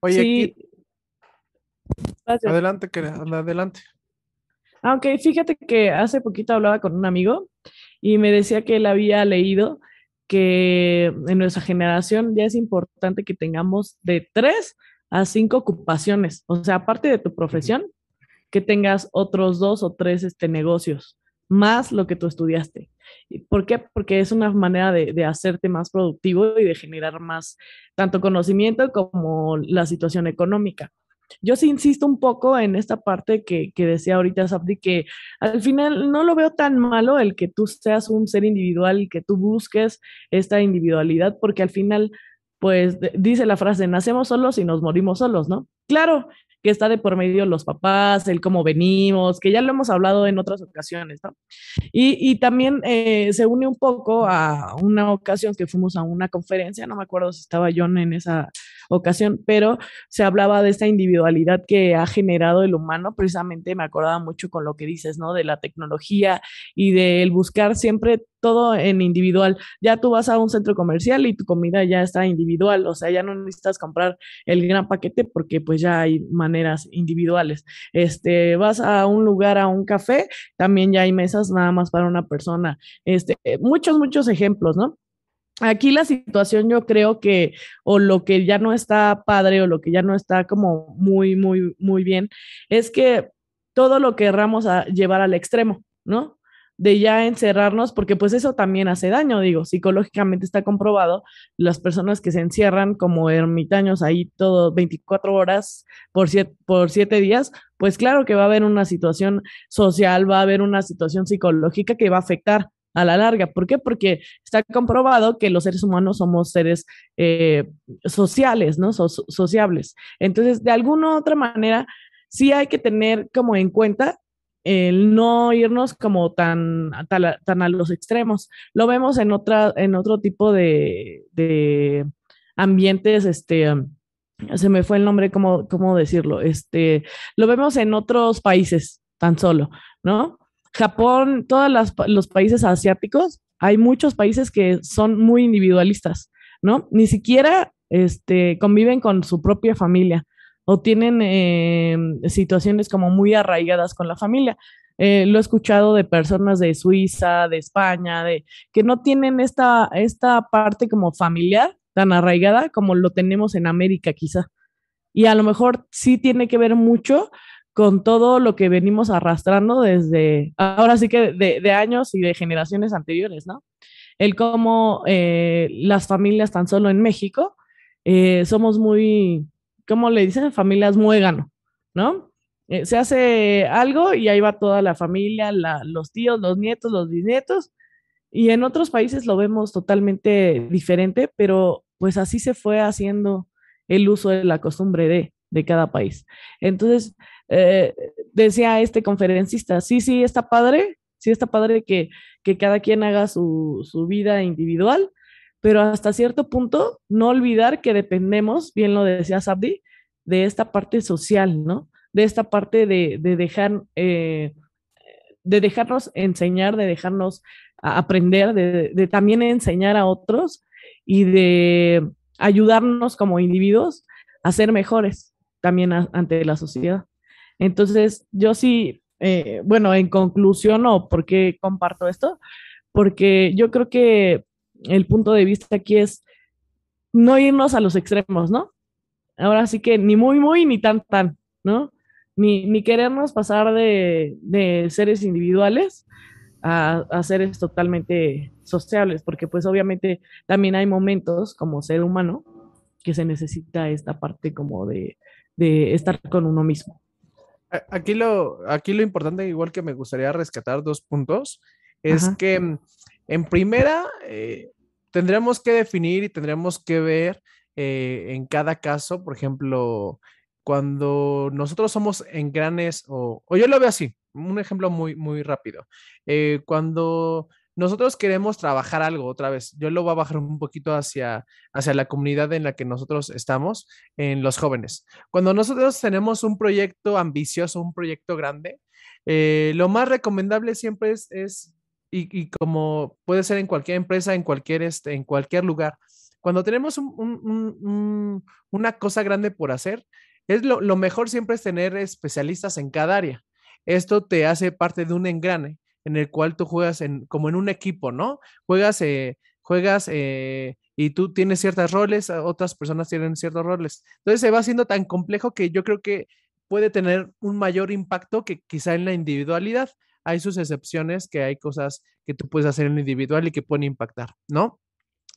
Oye, adelante, adelante. Aunque fíjate que hace poquito hablaba con un amigo y me decía que él había leído que en nuestra generación ya es importante que tengamos de tres a cinco ocupaciones, o sea, aparte de tu profesión, que tengas otros dos o tres este, negocios, más lo que tú estudiaste. ¿Por qué? Porque es una manera de, de, hacerte más productivo y de generar más tanto conocimiento como la situación económica. Yo sí insisto un poco en esta parte que, que decía ahorita Sabdi, que al final no lo veo tan malo el que tú seas un ser individual y que tú busques esta individualidad, porque al final, pues dice la frase, nacemos solos y nos morimos solos, ¿no? Claro, que está de por medio los papás, el cómo venimos, que ya lo hemos hablado en otras ocasiones, ¿no? Y, y también eh, se une un poco a una ocasión que fuimos a una conferencia, no me acuerdo si estaba John en esa ocasión, pero se hablaba de esta individualidad que ha generado el humano, precisamente me acordaba mucho con lo que dices, ¿no? De la tecnología y del buscar siempre todo en individual. Ya tú vas a un centro comercial y tu comida ya está individual, o sea, ya no necesitas comprar el gran paquete porque pues ya hay maneras individuales. Este, vas a un lugar, a un café, también ya hay mesas nada más para una persona. Este, muchos, muchos ejemplos, ¿no? Aquí la situación yo creo que o lo que ya no está padre o lo que ya no está como muy, muy, muy bien es que todo lo querramos a llevar al extremo, ¿no? De ya encerrarnos, porque pues eso también hace daño, digo, psicológicamente está comprobado, las personas que se encierran como ermitaños ahí todo 24 horas por siete, por siete días, pues claro que va a haber una situación social, va a haber una situación psicológica que va a afectar a la larga. ¿Por qué? Porque está comprobado que los seres humanos somos seres eh, sociales, ¿no? sociables. Entonces, de alguna u otra manera, sí hay que tener como en cuenta el no irnos como tan, tan, a los extremos. Lo vemos en, otra, en otro tipo de, de ambientes, este, se me fue el nombre, ¿cómo, ¿cómo decirlo? Este, lo vemos en otros países tan solo, ¿no? Japón, todos los países asiáticos, hay muchos países que son muy individualistas, ¿no? Ni siquiera este, conviven con su propia familia o tienen eh, situaciones como muy arraigadas con la familia. Eh, lo he escuchado de personas de Suiza, de España, de que no tienen esta, esta parte como familiar tan arraigada como lo tenemos en América quizá. Y a lo mejor sí tiene que ver mucho con todo lo que venimos arrastrando desde, ahora sí que de, años y de generaciones anteriores, ¿no? El cómo eh, las familias tan solo en México somos muy, ¿cómo le dicen? Familias muégano, ¿no? Eh, se hace algo y ahí va toda la familia, los tíos, los nietos, los bisnietos. Y en otros países lo vemos totalmente diferente, pero pues así se fue haciendo el uso de la costumbre de, de cada país. Entonces, eh, decía este conferencista, sí, sí, está padre, sí está padre que, que cada quien haga su, su vida individual, pero hasta cierto punto no olvidar que dependemos, bien lo decía Sabdi, de esta parte social, ¿no? De esta parte de, dejar, eh, de dejarnos enseñar, de dejarnos aprender, de, también enseñar a otros y de ayudarnos como individuos a ser mejores también ante la sociedad. Entonces, yo sí, eh, bueno, en conclusión, o por qué comparto esto, porque yo creo que el punto de vista aquí es no irnos a los extremos, ¿no? Ahora sí que ni muy, muy, ni tan, tan, ¿no? Ni, ni querernos pasar de, de seres individuales a, a, seres totalmente sociables, porque pues obviamente también hay momentos como ser humano que se necesita esta parte como de, de estar con uno mismo. Aquí lo, aquí lo importante, igual que me gustaría rescatar dos puntos, es que en primera, eh, tendremos que definir y tendremos que ver eh, en cada caso, por ejemplo, cuando nosotros somos en granes, o, yo lo veo así, un ejemplo muy, muy rápido. Eh, cuando nosotros queremos trabajar algo otra vez, yo lo voy a bajar un poquito hacia, hacia la comunidad en la que nosotros estamos, en los jóvenes. Cuando nosotros tenemos un proyecto ambicioso, un proyecto grande, lo más recomendable siempre es y, como puede ser en cualquier empresa, en cualquier, este, en cualquier lugar, cuando tenemos una cosa grande por hacer, es lo, mejor siempre es tener especialistas en cada área. Esto te hace parte de un engrane en el cual tú juegas como en un equipo, ¿no? Juegas, eh, juegas eh, y tú tienes ciertos roles, otras personas tienen ciertos roles. Entonces se va haciendo tan complejo que yo creo que puede tener un mayor impacto que quizá en la individualidad. Hay sus excepciones, que hay cosas que tú puedes hacer en individual y que pueden impactar, ¿no?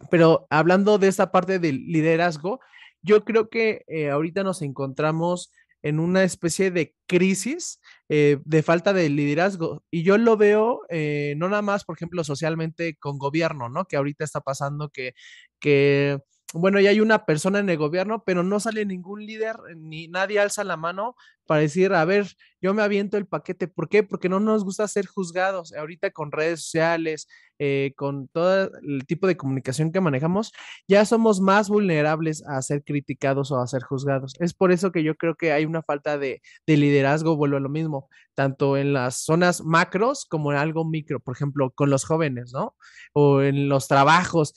Pero hablando de esta parte del liderazgo, yo creo que eh, ahorita nos encontramos en una especie de crisis eh, de falta de liderazgo. Y yo lo veo eh, no nada más, por ejemplo, socialmente con gobierno, ¿no? Que ahorita está pasando que, que bueno, ya hay una persona en el gobierno, pero no sale ningún líder, ni nadie alza la mano para decir, a ver, yo me aviento el paquete. ¿Por qué? Porque no nos gusta ser juzgados. Ahorita con redes sociales, eh, con todo el tipo de comunicación que manejamos, ya somos más vulnerables a ser criticados o a ser juzgados. Es por eso que yo creo que hay una falta de, liderazgo, vuelvo a lo mismo, tanto en las zonas macros como en algo micro, por ejemplo, con los jóvenes, ¿no? O en los trabajos.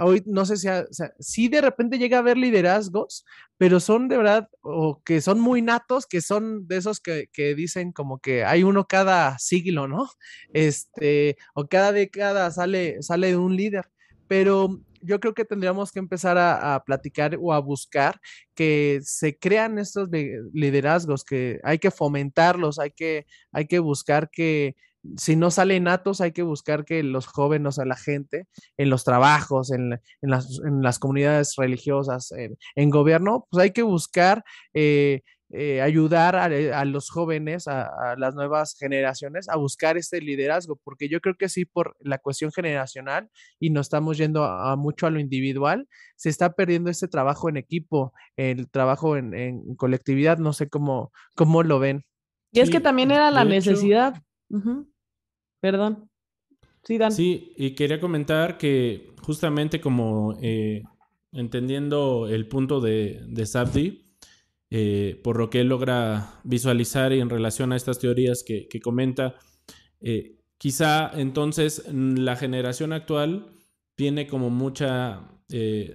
Hoy no sé si, si de repente llega a haber liderazgos, pero son de verdad, o que son muy natos, que son de esos que, que, dicen como que hay uno cada siglo, ¿no? Este, o cada década sale, sale un líder, pero yo creo que tendríamos que empezar a, a, platicar o a buscar que se crean estos liderazgos, que hay que fomentarlos, hay que, hay que buscar que si no salen natos, hay que buscar que los jóvenes, o la gente, en los trabajos, en, las, comunidades religiosas, en, gobierno, pues hay que buscar eh, eh, ayudar a, los jóvenes, a, las nuevas generaciones, a buscar este liderazgo, porque yo creo que sí, por la cuestión generacional y no estamos yendo a, mucho a lo individual, se está perdiendo este trabajo en equipo, el trabajo en, colectividad, no sé cómo, cómo lo ven. Y es que también era la necesidad. Perdón. Sí, Dan. Sí, y quería comentar que justamente como eh, entendiendo el punto de, de Sabdi, eh, por lo que él logra visualizar y en relación a estas teorías que, comenta, eh, quizá entonces la generación actual tiene como mucha,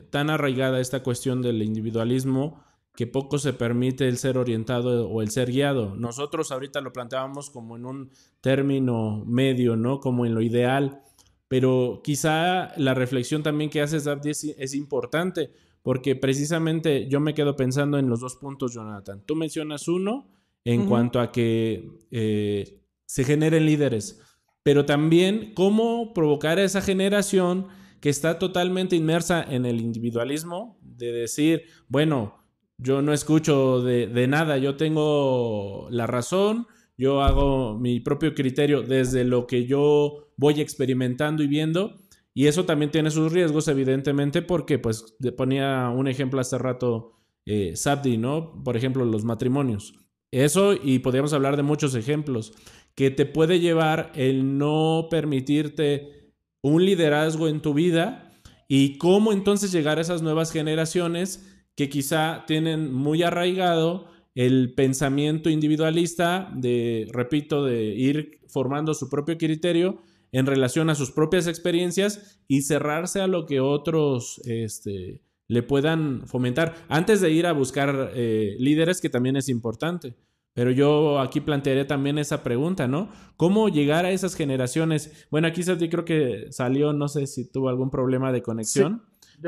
tan arraigada esta cuestión del individualismo que poco se permite el ser orientado o el ser guiado. Nosotros ahorita lo planteábamos como en un término medio, ¿no? Como en lo ideal, pero quizá la reflexión también que haces, Abdi, es, importante, porque precisamente yo me quedo pensando en los dos puntos, Jonathan. Tú mencionas uno en cuanto a que eh, se generen líderes, pero también cómo provocar a esa generación que está totalmente inmersa en el individualismo, de decir, bueno, yo no escucho de, nada, yo tengo la razón, yo hago mi propio criterio desde lo que yo voy experimentando y viendo. Y eso también tiene sus riesgos, evidentemente, porque pues ponía un ejemplo hace rato eh, Sabdi, ¿no? Por ejemplo, los matrimonios. Eso, y podríamos hablar de muchos ejemplos, que te puede llevar el no permitirte un liderazgo en tu vida y cómo entonces llegar a esas nuevas generaciones que quizá tienen muy arraigado el pensamiento individualista de, repito, de ir formando su propio criterio en relación a sus propias experiencias y cerrarse a lo que otros este, le puedan fomentar antes de ir a buscar eh, líderes, que también es importante. Pero yo aquí plantearía también esa pregunta, ¿no? ¿Cómo llegar a esas generaciones? Bueno, aquí creo que salió, no sé si tuvo algún problema de conexión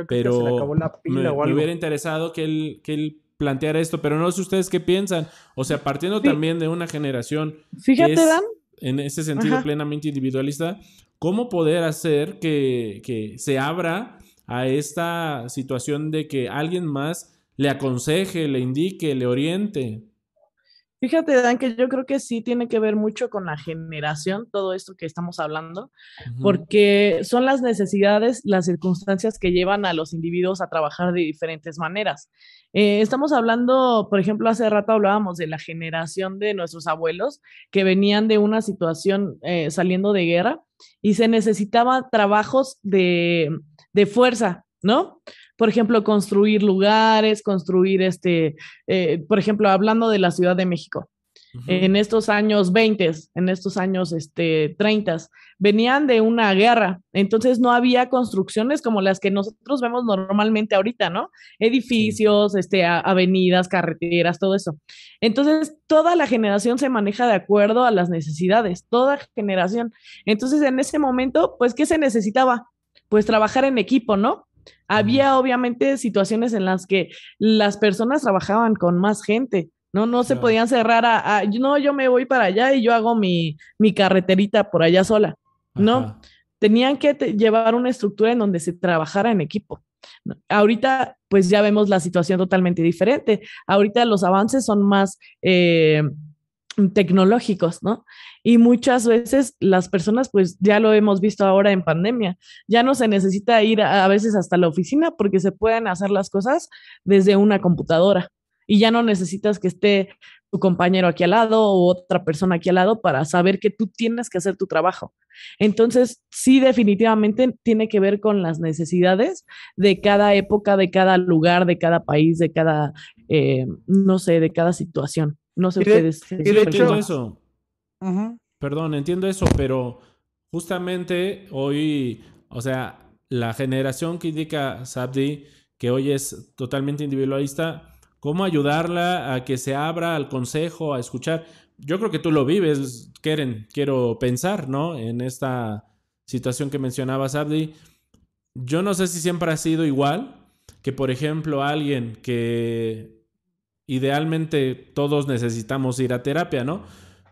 pero me, hubiera interesado que él, que él planteara esto, pero no sé ustedes qué piensan. O sea, partiendo también de una generación Fíjate, Dan. En ese sentido plenamente individualista, ¿cómo poder hacer que, que se abra a esta situación de que alguien más le aconseje, le indique, le oriente? Fíjate, Dan, que yo creo que sí tiene que ver mucho con la generación, todo esto que estamos hablando, porque son las necesidades, las circunstancias que llevan a los individuos a trabajar de diferentes maneras. Eh, estamos hablando, por ejemplo, hace rato hablábamos de la generación de nuestros abuelos que venían de una situación eh, saliendo de guerra y se necesitaba trabajos de, de fuerza, ¿no? por ejemplo, construir lugares, construir este, eh, por ejemplo, hablando de la Ciudad de México. En estos años 20, en estos años este, 30, venían de una guerra, entonces no había construcciones como las que nosotros vemos normalmente ahorita, ¿no? Edificios, este, avenidas, carreteras, todo eso. Entonces, toda la generación se maneja de acuerdo a las necesidades, toda generación. Entonces, en ese momento, pues, ¿qué se necesitaba? pues trabajar en equipo, ¿no? Había obviamente situaciones en las que las personas trabajaban con más gente, ¿no? No se podían cerrar a, no, yo me voy para allá y yo hago mi, mi carreterita por allá sola, ¿no? Tenían que llevar una estructura en donde se trabajara en equipo. Ahorita, pues ya vemos la situación totalmente diferente. Ahorita los avances son más eh, tecnológicos, ¿no? Y muchas veces las personas, pues ya lo hemos visto ahora en pandemia, ya no se necesita ir a, veces hasta la oficina porque se pueden hacer las cosas desde una computadora y ya no necesitas que esté tu compañero aquí al lado o otra persona aquí al lado para saber que tú tienes que hacer tu trabajo. Entonces, sí, definitivamente tiene que ver con las necesidades de cada época, de cada lugar, de cada país, de cada, eh, no sé, de cada situación. No sé ustedes. Y de hecho, eso. Perdón, entiendo eso, pero justamente hoy, o sea, la generación que indica Sabdi, que hoy es totalmente individualista, ¿cómo ayudarla a que se abra al consejo, a escuchar? Yo creo que tú lo vives, Keren, quiero pensar, ¿no? En esta situación que mencionaba Sabdi. Yo no sé si siempre ha sido igual que, por ejemplo, alguien que idealmente todos necesitamos ir a terapia, ¿no?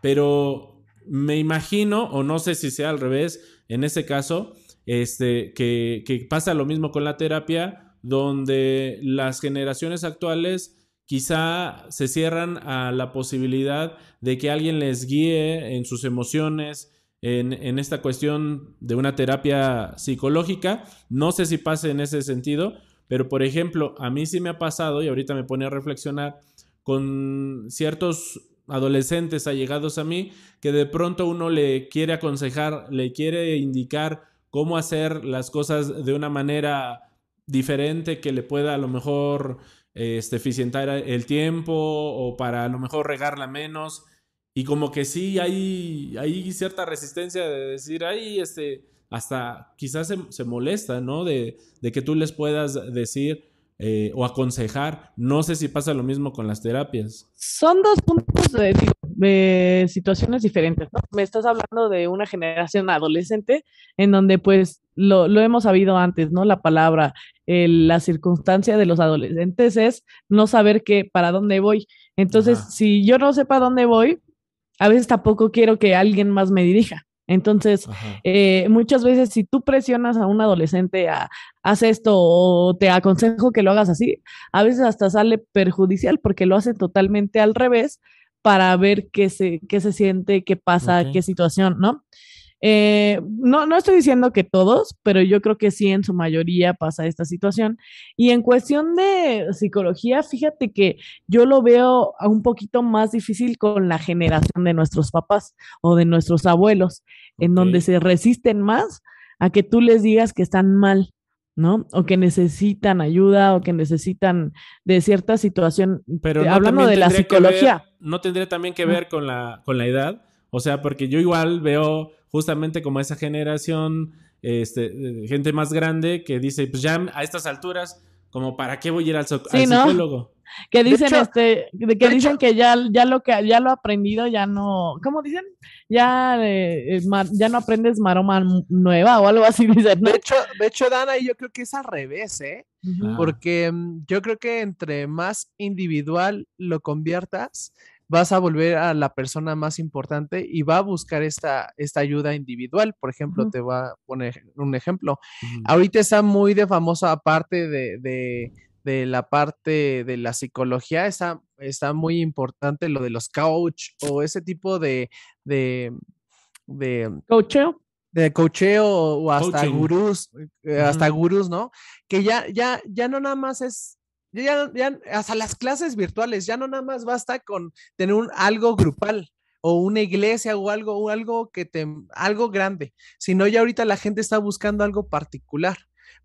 Pero me imagino, o no sé si sea al revés, en ese caso, este, que, que pasa lo mismo con la terapia, donde las generaciones actuales quizá se cierran a la posibilidad de que alguien les guíe en sus emociones, en, en, esta cuestión de una terapia psicológica. No sé si pase en ese sentido, pero por ejemplo, a mí sí me ha pasado, y ahorita me pone a reflexionar, con ciertos adolescentes allegados a mí, que de pronto uno le quiere aconsejar, le quiere indicar cómo hacer las cosas de una manera diferente que le pueda a lo mejor este, eficientar el tiempo o para a lo mejor regarla menos. Y como que sí hay, hay cierta resistencia de decir, ay, este, hasta quizás se, se molesta, ¿no? De, de, que tú les puedas decir, eh, o aconsejar. No sé si pasa lo mismo con las terapias. Son dos puntos de, situaciones diferentes, ¿no? Me estás hablando de una generación adolescente en donde pues lo, hemos sabido antes, ¿no? La palabra, la circunstancia de los adolescentes es no saber qué, para dónde voy. Entonces, si yo no sé para dónde voy, a veces tampoco quiero que alguien más me dirija. Entonces, eh, muchas veces si tú presionas a un adolescente a haz esto o te aconsejo que lo hagas así, a veces hasta sale perjudicial porque lo hace totalmente al revés para ver qué se, qué se siente, qué pasa, qué situación, ¿no? Eh, no, no estoy diciendo que todos, pero yo creo que sí en su mayoría pasa esta situación. Y en cuestión de psicología, fíjate que yo lo veo un poquito más difícil con la generación de nuestros papás o de nuestros abuelos, en donde se resisten más a que tú les digas que están mal. ¿no? O que necesitan ayuda o que necesitan de cierta situación. Pero hablando de la psicología. no tendría también que ver con la, con la edad. O sea, porque yo igual veo justamente como esa generación, este, gente más grande que dice, pues ya a estas alturas, como para qué voy a ir al, psicólogo. Que dicen este, que dicen que ya, ya lo que ya lo aprendido ya no, ¿cómo dicen? Ya, eh, ya no aprendes maroma nueva o algo así dicen. De hecho, de hecho, Dana, yo creo que es al revés, ¿eh? Porque mm, yo creo que entre más individual lo conviertas, vas a volver a la persona más importante y va a buscar esta, esta ayuda individual. Por ejemplo, te voy a poner un ejemplo. Ahorita está muy de famosa aparte de, de, la parte de la psicología, está, está muy importante lo de los coach o ese tipo de... de, de ¿Coacheo? de cocheo o hasta gurús, eh, hasta gurús, ¿no? Que ya, ya, ya no nada más es ya, ya, hasta las clases virtuales, ya no nada más basta con tener un, algo grupal o una iglesia o algo, o algo que te, algo grande, sino ya ahorita la gente está buscando algo particular,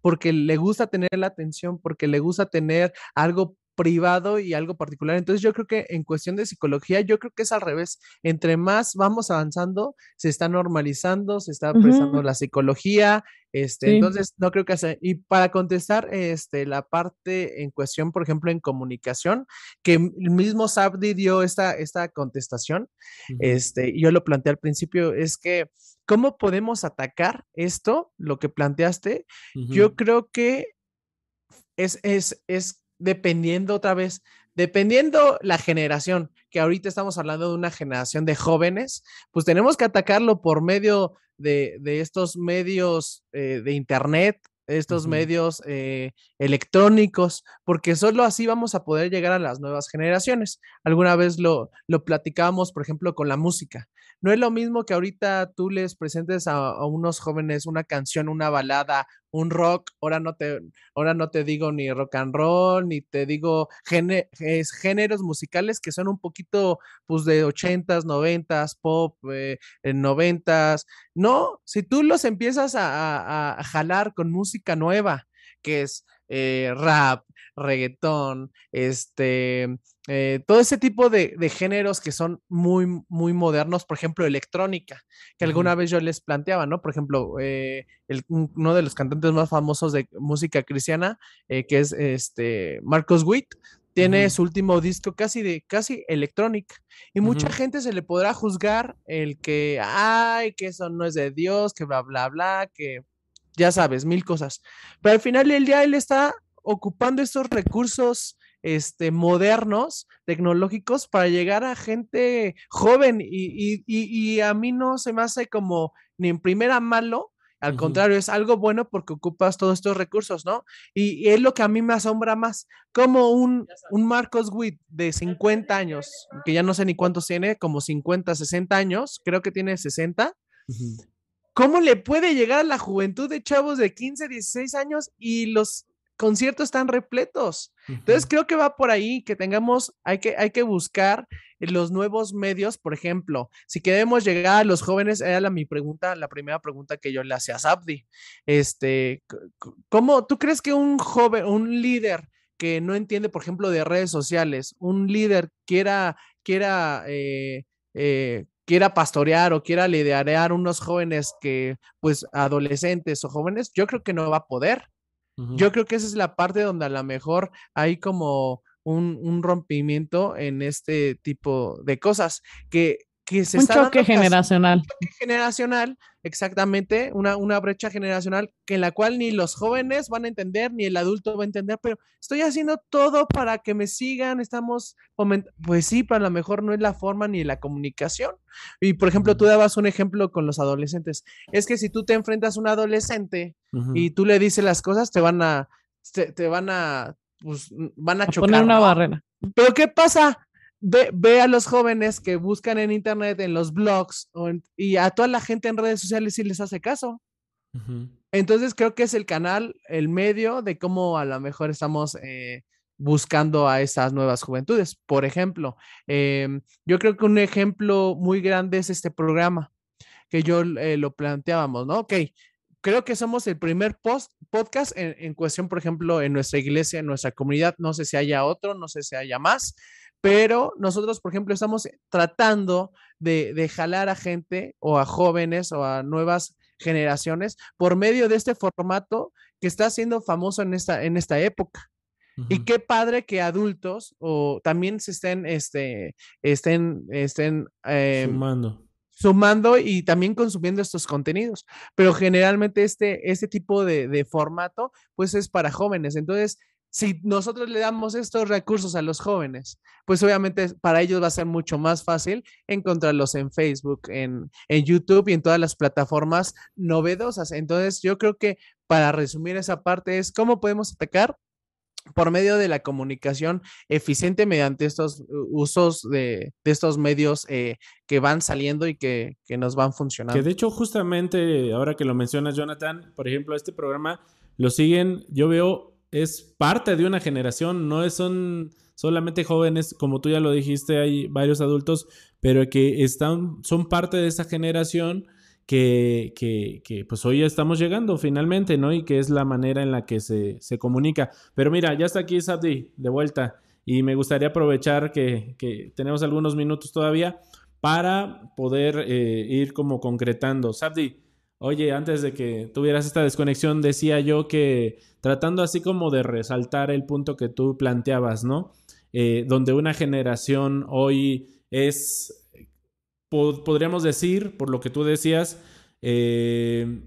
porque le gusta tener la atención, porque le gusta tener algo privado y algo particular. Entonces yo creo que en cuestión de psicología, yo creo que es al revés. Entre más vamos avanzando, se está normalizando, se está prestando la psicología, Este, Entonces, no creo que sea. Y para contestar este, la parte en cuestión, por ejemplo, en comunicación, que el mismo Sabdi dio esta, esta contestación, este, yo lo planteé al principio, es que, ¿cómo podemos atacar esto, lo que planteaste? Yo creo que es, es, es dependiendo otra vez dependiendo la generación, que ahorita estamos hablando de una generación de jóvenes, pues tenemos que atacarlo por medio de, estos medios eh, de Internet, estos medios eh, electrónicos, porque solo así vamos a poder llegar a las nuevas generaciones. Alguna vez lo, lo platicábamos, por ejemplo, con la música. No es lo mismo que ahorita tú les presentes a, unos jóvenes una canción, una balada, un rock, ahora no te, ahora no te digo ni rock and roll, ni te digo géneros musicales que son un poquito pues de ochentas, noventas, pop, eh, noventas. No, si tú los empiezas a, a jalar con música nueva, que es eh, rap, reggaetón, este, eh, todo ese tipo de, géneros que son muy, muy modernos, por ejemplo, electrónica, que alguna vez yo les planteaba, ¿no? Por ejemplo, eh, uno de los cantantes más famosos de música cristiana, que es este Marcos Witt, tiene su último disco casi de casi electrónica y mucha gente se le podrá juzgar el que ay que eso no es de Dios que bla bla bla que ya sabes, mil cosas. Pero al final del día él está ocupando estos recursos este, modernos, tecnológicos, para llegar a gente joven y, a mí no se me hace como ni en primera malo, al contrario, es algo bueno porque ocupas todos estos recursos, ¿no? Y, es lo que a mí me asombra más, como un, un Marcos Witt de 50 años, que ya no sé ni cuántos tiene, como 50, 60 años, creo que tiene 60, ¿Cómo le puede llegar a la juventud de chavos de 15, 16 años y los conciertos están repletos? Entonces creo que va por ahí, que tengamos, hay que, hay que buscar los nuevos medios, por ejemplo, si queremos llegar a los jóvenes, era la, mi pregunta, la primera pregunta que yo le hacía a Sabdi, este, ¿cómo tú crees que un joven, un líder que no entiende, por ejemplo, de redes sociales, un líder quiera, quiera eh, eh, quiera pastorear o quiera liderar unos jóvenes que, pues, adolescentes o jóvenes, yo creo que no va a poder. Yo creo que esa es la parte donde a lo mejor hay como un, un rompimiento en este tipo de cosas que un choque generacional. Un choque generacional, exactamente, una, una brecha generacional que en la cual ni los jóvenes van a entender, ni el adulto va a entender, pero estoy haciendo todo para que me sigan, estamos, pues sí, pero a lo mejor no es la forma ni la comunicación. Y por ejemplo, tú dabas un ejemplo con los adolescentes. Es que si tú te enfrentas a un adolescente y tú le dices las cosas, te van a, te, van a, pues, van a, chocar. Poner una barrera. Pero ¿qué pasa? Ve, a los jóvenes que buscan en internet, en los blogs y a toda la gente en redes sociales y les hace caso. Entonces creo que es el canal, el medio de cómo a lo mejor estamos eh, buscando a esas nuevas juventudes. Por ejemplo, em, yo creo que un ejemplo muy grande es este programa que yo eh, lo planteábamos, ¿no? Ok, creo que somos el primer post, podcast en, en, cuestión, por ejemplo, en nuestra iglesia, en nuestra comunidad. No sé si haya otro, no sé si haya más, pero nosotros, por ejemplo, estamos tratando de, jalar a gente o a jóvenes o a nuevas generaciones por medio de este formato que está siendo famoso en esta, en esta época. Y qué padre que adultos o también se estén, este, estén, estén em, sumando. sumando y también consumiendo estos contenidos. Pero generalmente este, este tipo de, de formato, pues es para jóvenes. Entonces, si nosotros le damos estos recursos a los jóvenes, pues obviamente para ellos va a ser mucho más fácil encontrarlos en Facebook, en, YouTube y en todas las plataformas novedosas. Entonces, yo creo que para resumir esa parte es cómo podemos atacar por medio de la comunicación eficiente mediante estos usos de, estos medios eh, que van saliendo y que, que, nos van funcionando. Que de hecho, justamente ahora que lo mencionas, Jonathan, por ejemplo, este programa lo siguen, yo veo es parte de una generación, no son solamente jóvenes, como tú ya lo dijiste, hay varios adultos, pero que están, son parte de esa generación que, que, pues hoy estamos llegando finalmente, ¿no? Y que es la manera en la que se, comunica. Pero mira, ya está aquí Sabdi de vuelta y me gustaría aprovechar que, tenemos algunos minutos todavía para poder eh, ir como concretando. Sabdi, Oye, antes de que tuvieras esta desconexión, decía yo que tratando así como de resaltar el punto que tú planteabas, ¿no? Eh, donde una generación hoy es, podríamos decir, por lo que tú decías, eh,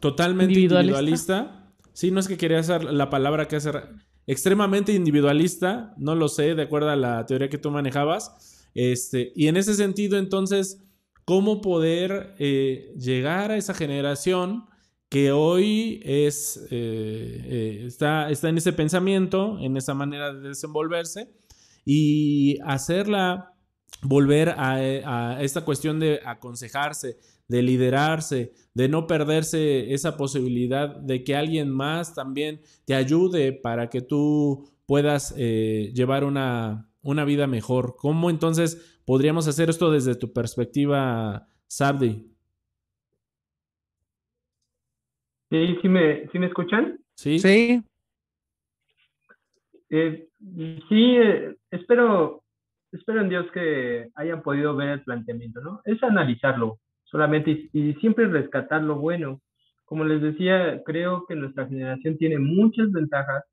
totalmente individualista. Sí, no es que quería hacer la palabra que hacer extremadamente individualista, no lo sé, de acuerdo a la teoría que tú manejabas. Este, y en ese sentido, entonces, ¿cómo poder eh, llegar a esa generación que hoy es, eh, eh, está, está en ese pensamiento, en esa manera de desenvolverse, y hacerla volver a, a esta cuestión de aconsejarse, de liderarse, de no perderse esa posibilidad de que alguien más también te ayude para que tú puedas eh, llevar una, una, vida mejor. ¿Cómo entonces podríamos hacer esto desde tu perspectiva, Sabdi? Sí, ¿sí me, ¿sí me escuchan? Sí. Sí. Eh, sí, eh, espero, espero en Dios que hayan podido ver el planteamiento, ¿no? Es analizarlo, solamente y, siempre rescatar lo bueno. Como les decía, creo que nuestra generación tiene muchas ventajas,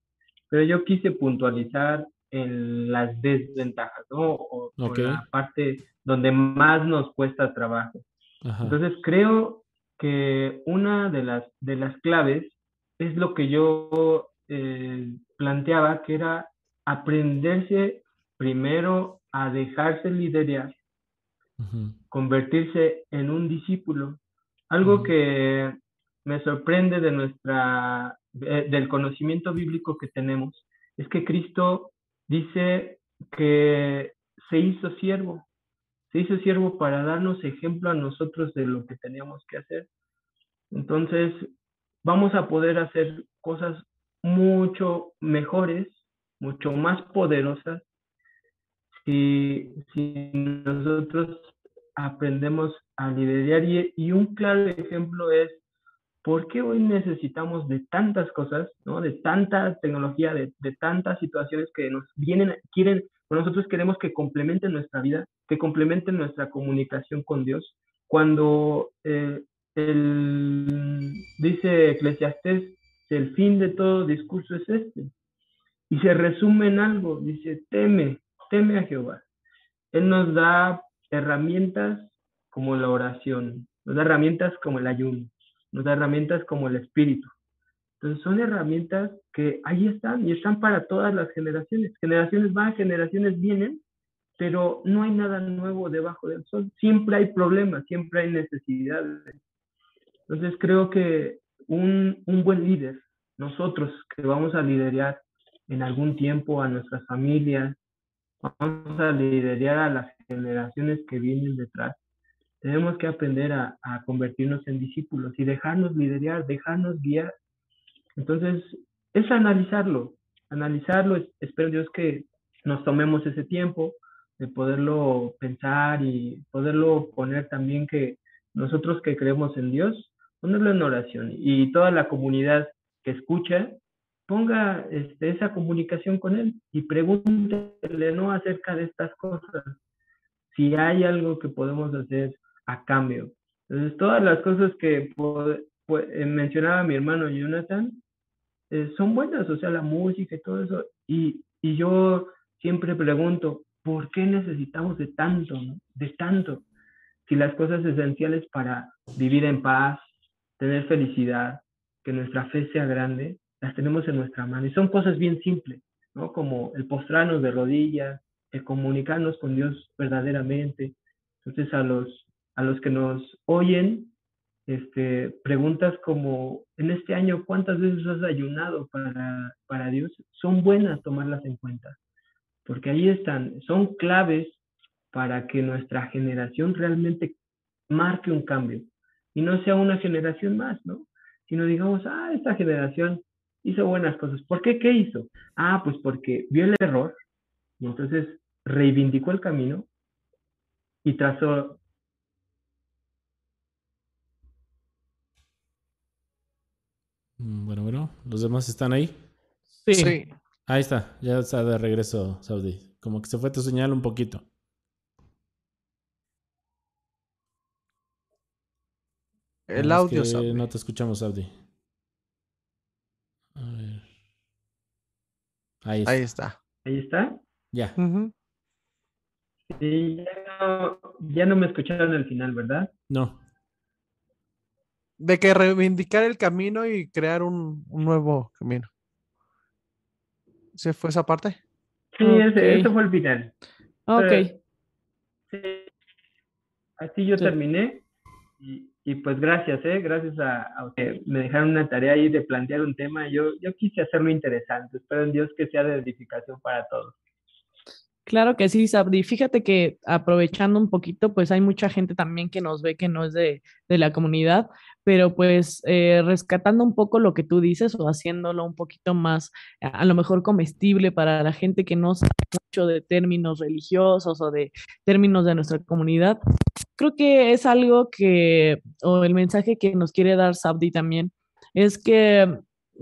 pero yo quise puntualizar en las desventajas, ¿no? O, la parte donde más nos cuesta trabajo. Entonces creo que una de las, de las claves es lo que yo eh, planteaba, que era aprenderse primero a dejarse liderar convertirse en un discípulo. Algo que me sorprende de nuestra, del conocimiento bíblico que tenemos, es que Cristo dice que se hizo siervo, se hizo siervo para darnos ejemplo a nosotros de lo que teníamos que hacer. Entonces, vamos a poder hacer cosas mucho mejores, mucho más poderosas si, nosotros aprendemos a liderar y, un claro ejemplo es por qué hoy necesitamos de tantas cosas, ¿no? de tanta tecnología, de, tantas situaciones que nos vienen, quieren, nosotros queremos que complementen nuestra vida, que complementen nuestra comunicación con Dios. Cuando eh, el, dice Eclesiastés, el fin de todo discurso es este. Y se resume en algo, dice, teme, teme a Jehová. Él nos da herramientas como la oración, nos da herramientas como el ayuno, nos da herramientas como el espíritu. Entonces son herramientas que ahí están y están para todas las generaciones. Generaciones van, generaciones vienen, pero no hay nada nuevo debajo del sol. Siempre hay problemas, siempre hay necesidades. Entonces creo que un, un buen líder, nosotros que vamos a liderar en algún tiempo a nuestras familias, vamos a liderar a las generaciones que vienen detrás. Tenemos que aprender a, convertirnos en discípulos y dejarnos liderar, dejarnos guiar. Entonces, es analizarlo, analizarlo. Espero Dios que nos tomemos ese tiempo de poderlo pensar y poderlo poner también que nosotros que creemos en Dios, ponerlo en oración y toda la comunidad que escucha, ponga este, esa comunicación con él y pregúntele no acerca de estas cosas, si hay algo que podemos hacer a cambio. Entonces, todas las cosas que eh, mencionaba mi hermano Jonathan eh, son buenas, o sea, la música y todo eso. Y, y yo siempre pregunto, ¿por qué necesitamos de tanto, de tanto? Si las cosas esenciales para vivir en paz, tener felicidad, que nuestra fe sea grande, las tenemos en nuestra mano. Y son cosas bien simples, ¿no? Como el postrarnos de rodillas, el comunicarnos con Dios verdaderamente. Entonces, a los, a los que nos oyen, este, preguntas como, en este año, ¿cuántas veces has ayunado para, para Dios? Son buenas tomarlas en cuenta, porque ahí están, son claves para que nuestra generación realmente marque un cambio y no sea una generación más, ¿no? Sino digamos, ah, esta generación hizo buenas cosas. ¿Por qué? ¿Qué hizo? Ah, pues porque vio el error y entonces reivindicó el camino y trazó... Mm, bueno, bueno, ¿los demás están ahí? Sí. Ahí está, ya está de regreso, Saudi. Como que se fue tu señal un poquito. El audio, No te escuchamos, Abdi. A ver. Ahí está. Ahí está. Ahí está. Ya. Sí, ya no, ya no me escucharon al final, ¿verdad? No. De que reivindicar el camino y crear un, nuevo camino. ¿Se fue esa parte? Sí, ese, fue el final. Ok. sí, así yo terminé. Y, pues gracias, ¿eh? Gracias a, a, que me dejaron una tarea ahí de plantear un tema. Yo, yo quise hacerlo interesante. Espero en Dios que sea de edificación para todos. Claro que sí, Sabri. Fíjate que aprovechando un poquito, pues hay mucha gente también que nos ve que no es de, la comunidad, pero pues eh, rescatando un poco lo que tú dices o haciéndolo un poquito más, a, lo mejor comestible para la gente que no sabe mucho de términos religiosos o de términos de nuestra comunidad, creo que es algo que, o el mensaje que nos quiere dar Sabdi también, es que,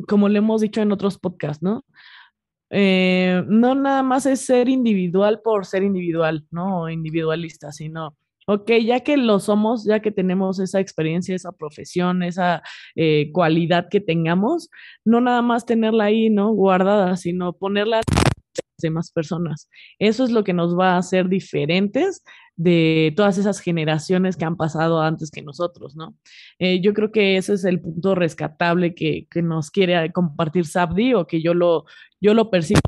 como le hemos dicho en otros podcasts, ¿no? Eh, no nada más es ser individual por ser individual, ¿no? Individualista, sino, ok, ya que lo somos, ya que tenemos esa experiencia, esa profesión, esa eh, cualidad que tengamos, no nada más tenerla ahí, ¿no? Guardada, sino ponerla demás personas. Eso es lo que nos va a hacer diferentes de todas esas generaciones que han pasado antes que nosotros, ¿no? Eh, yo creo que ese es el punto rescatable que, que, nos quiere compartir Sabdi o que yo lo, yo lo percibo.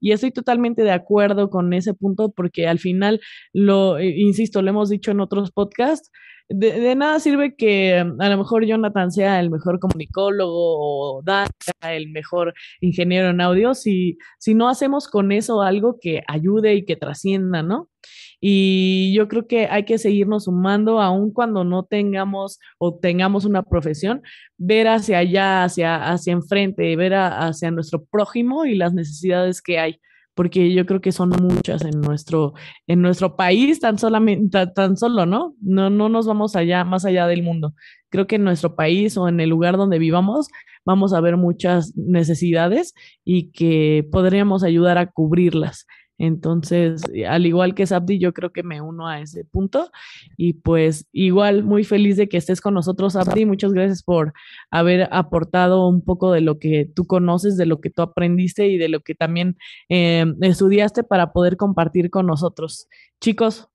Y estoy totalmente de acuerdo con ese punto porque al final, lo, eh, insisto, lo hemos dicho en otros podcasts, de, nada sirve que mm, a lo mejor Jonathan sea el mejor comunicólogo o Dan el mejor ingeniero en audio si, si no hacemos con eso algo que ayude y que trascienda, ¿no? Y yo creo que hay que seguirnos sumando, aun cuando no tengamos o tengamos una profesión, ver hacia allá, hacia, hacia enfrente, ver hacia nuestro prójimo y las necesidades que hay porque yo creo que son muchas en nuestro, en nuestro país, tan solamente, tan, solo, ¿no? No, no nos vamos allá, más allá del mundo. Creo que en nuestro país o en el lugar donde vivamos vamos a ver muchas necesidades y que podríamos ayudar a cubrirlas. Entonces, eh, al igual que Sabdi, yo creo que me uno a ese punto. Y pues igual muy feliz de que estés con nosotros, Sabdi. Muchas gracias por haber aportado un poco de lo que tú conoces, de lo que tú aprendiste y de lo que también eh, estudiaste para poder compartir con nosotros. Chicos.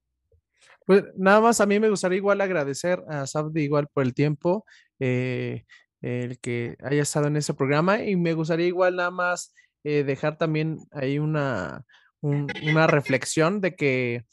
Pues nada más a mí me gustaría igual agradecer a Sabdi igual por el tiempo, eh, el que haya estado en ese programa y me gustaría igual nada más dejar también ahí una, una reflexión de que,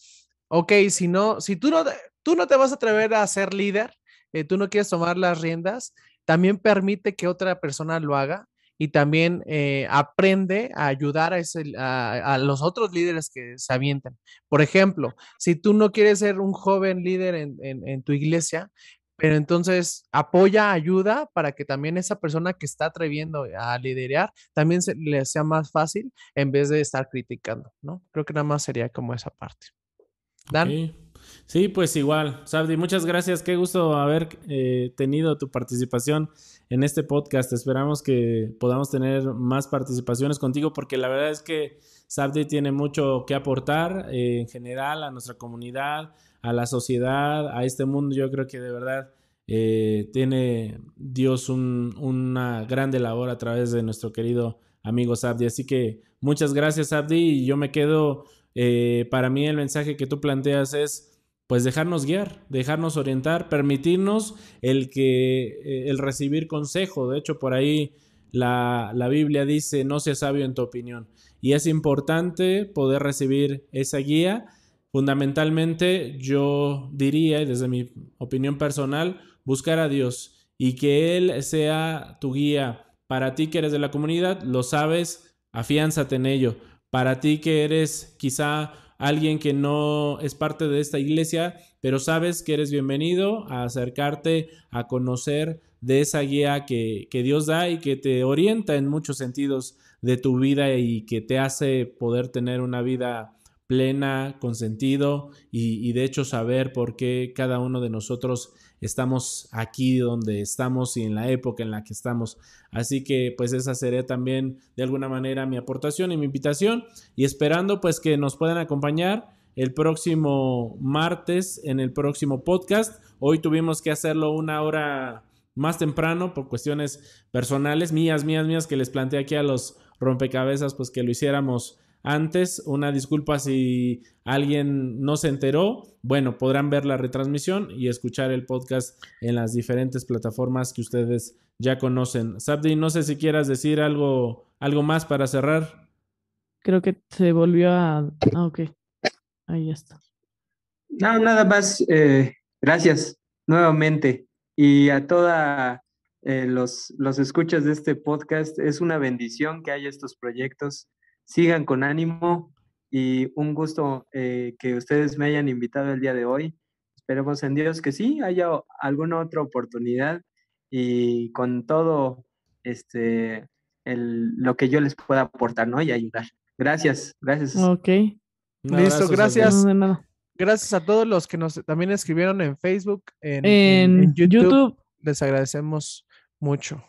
ok, si no, si tú no, tú no te vas a atrever a ser líder, eh, tú no quieres tomar las riendas, también permite que otra persona lo haga y también eh, aprende a ayudar a, ese, a, los otros líderes que se avienten. Por ejemplo, si tú no quieres ser un joven líder en tu iglesia, pero entonces apoya, ayuda para que también esa persona que está atreviendo a liderar también se, le sea más fácil en vez de estar criticando, ¿no? Creo que nada más sería como esa parte. Dan. Sí, pues igual, Sabdi, muchas gracias. Qué gusto haber eh, tenido tu participación en este podcast. Esperamos que podamos tener más participaciones contigo porque la verdad es que Sabdi tiene mucho que aportar eh, en general a nuestra comunidad, a la sociedad, a este mundo. Yo creo que de verdad eh, tiene Dios una grande labor a través de nuestro querido amigo Sabdi. Así que muchas gracias, Sabdi. Y yo me quedo, eh, para mí el mensaje que tú planteas es pues dejarnos guiar, dejarnos orientar, permitirnos el que eh, el recibir consejo. De hecho, por ahí la, la, Biblia dice, no seas sabio en tu opinión. Y es importante poder recibir esa guía Fundamentalmente yo diría, desde mi opinión personal, buscar a Dios y que Él sea tu guía. Para ti que eres de la comunidad, lo sabes, afiánzate en ello. Para ti que eres quizá alguien que no es parte de esta iglesia, pero sabes que eres bienvenido a acercarte a conocer de esa guía que, que, Dios da y que te orienta en muchos sentidos de tu vida y que te hace poder tener una vida plena, con sentido y, de hecho saber por qué cada uno de nosotros estamos aquí donde estamos y en la época en la que estamos. Así que pues esa sería también de alguna manera mi aportación y mi invitación y esperando pues que nos puedan acompañar el próximo martes en el próximo podcast. Hoy tuvimos que hacerlo una hora más temprano por cuestiones personales, mías, mías, mías, que les planteé aquí a los rompecabezas, pues que lo hiciéramos antes. Una disculpa si alguien no se enteró. Bueno, podrán ver la retransmisión y escuchar el podcast en las diferentes plataformas que ustedes ya conocen. Sabdi, no sé si quieras decir algo, algo más para cerrar. Creo que se volvió a... Ah, ok. Ahí está. No, nada más. Eh, gracias nuevamente. Y a toda eh, los, los escuchas de este podcast, es una bendición que haya estos proyectos. Sigan con ánimo y un gusto eh, que ustedes me hayan invitado el día de hoy. Esperemos en Dios que sí haya alguna otra oportunidad y con todo este el, lo que yo les pueda aportar, ¿no? Y ayudar. Gracias, gracias. Ok. Listo, gracias. Gracias a todos los que nos también escribieron en Facebook, en, YouTube. Les agradecemos mucho.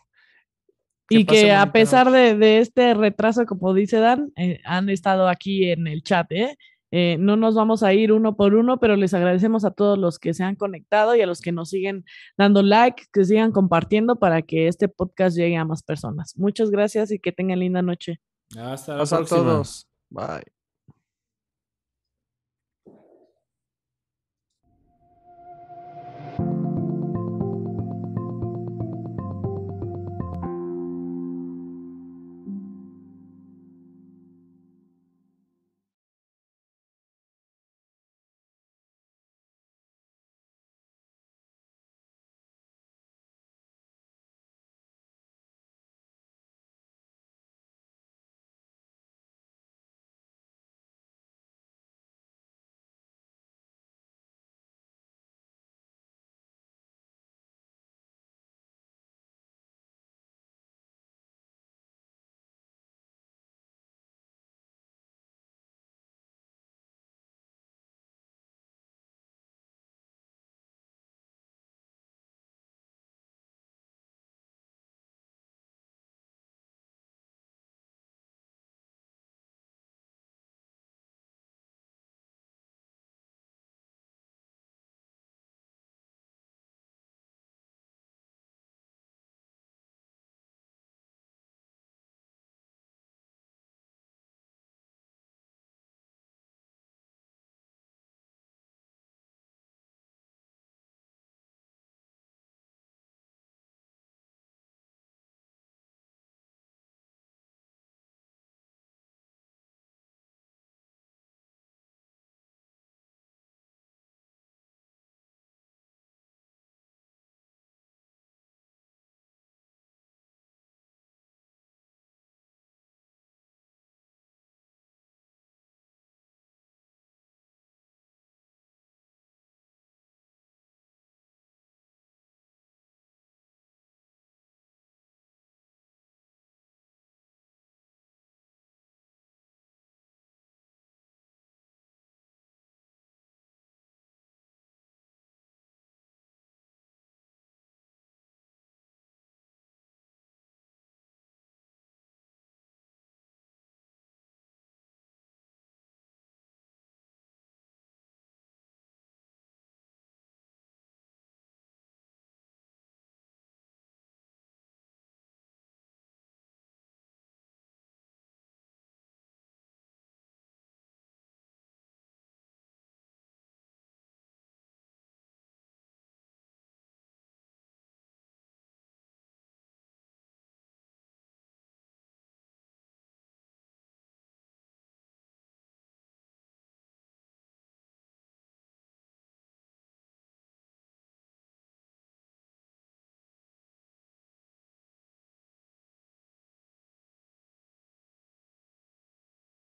Y que a pesar de, este retraso, como dice Dan, eh, han estado aquí en el chat, ¿eh? ¿eh? no nos vamos a ir uno por uno, pero les agradecemos a todos los que se han conectado y a los que nos siguen dando like, que sigan compartiendo para que este podcast llegue a más personas. Muchas gracias y que tengan linda noche. Hasta la próxima. a todos. Bye.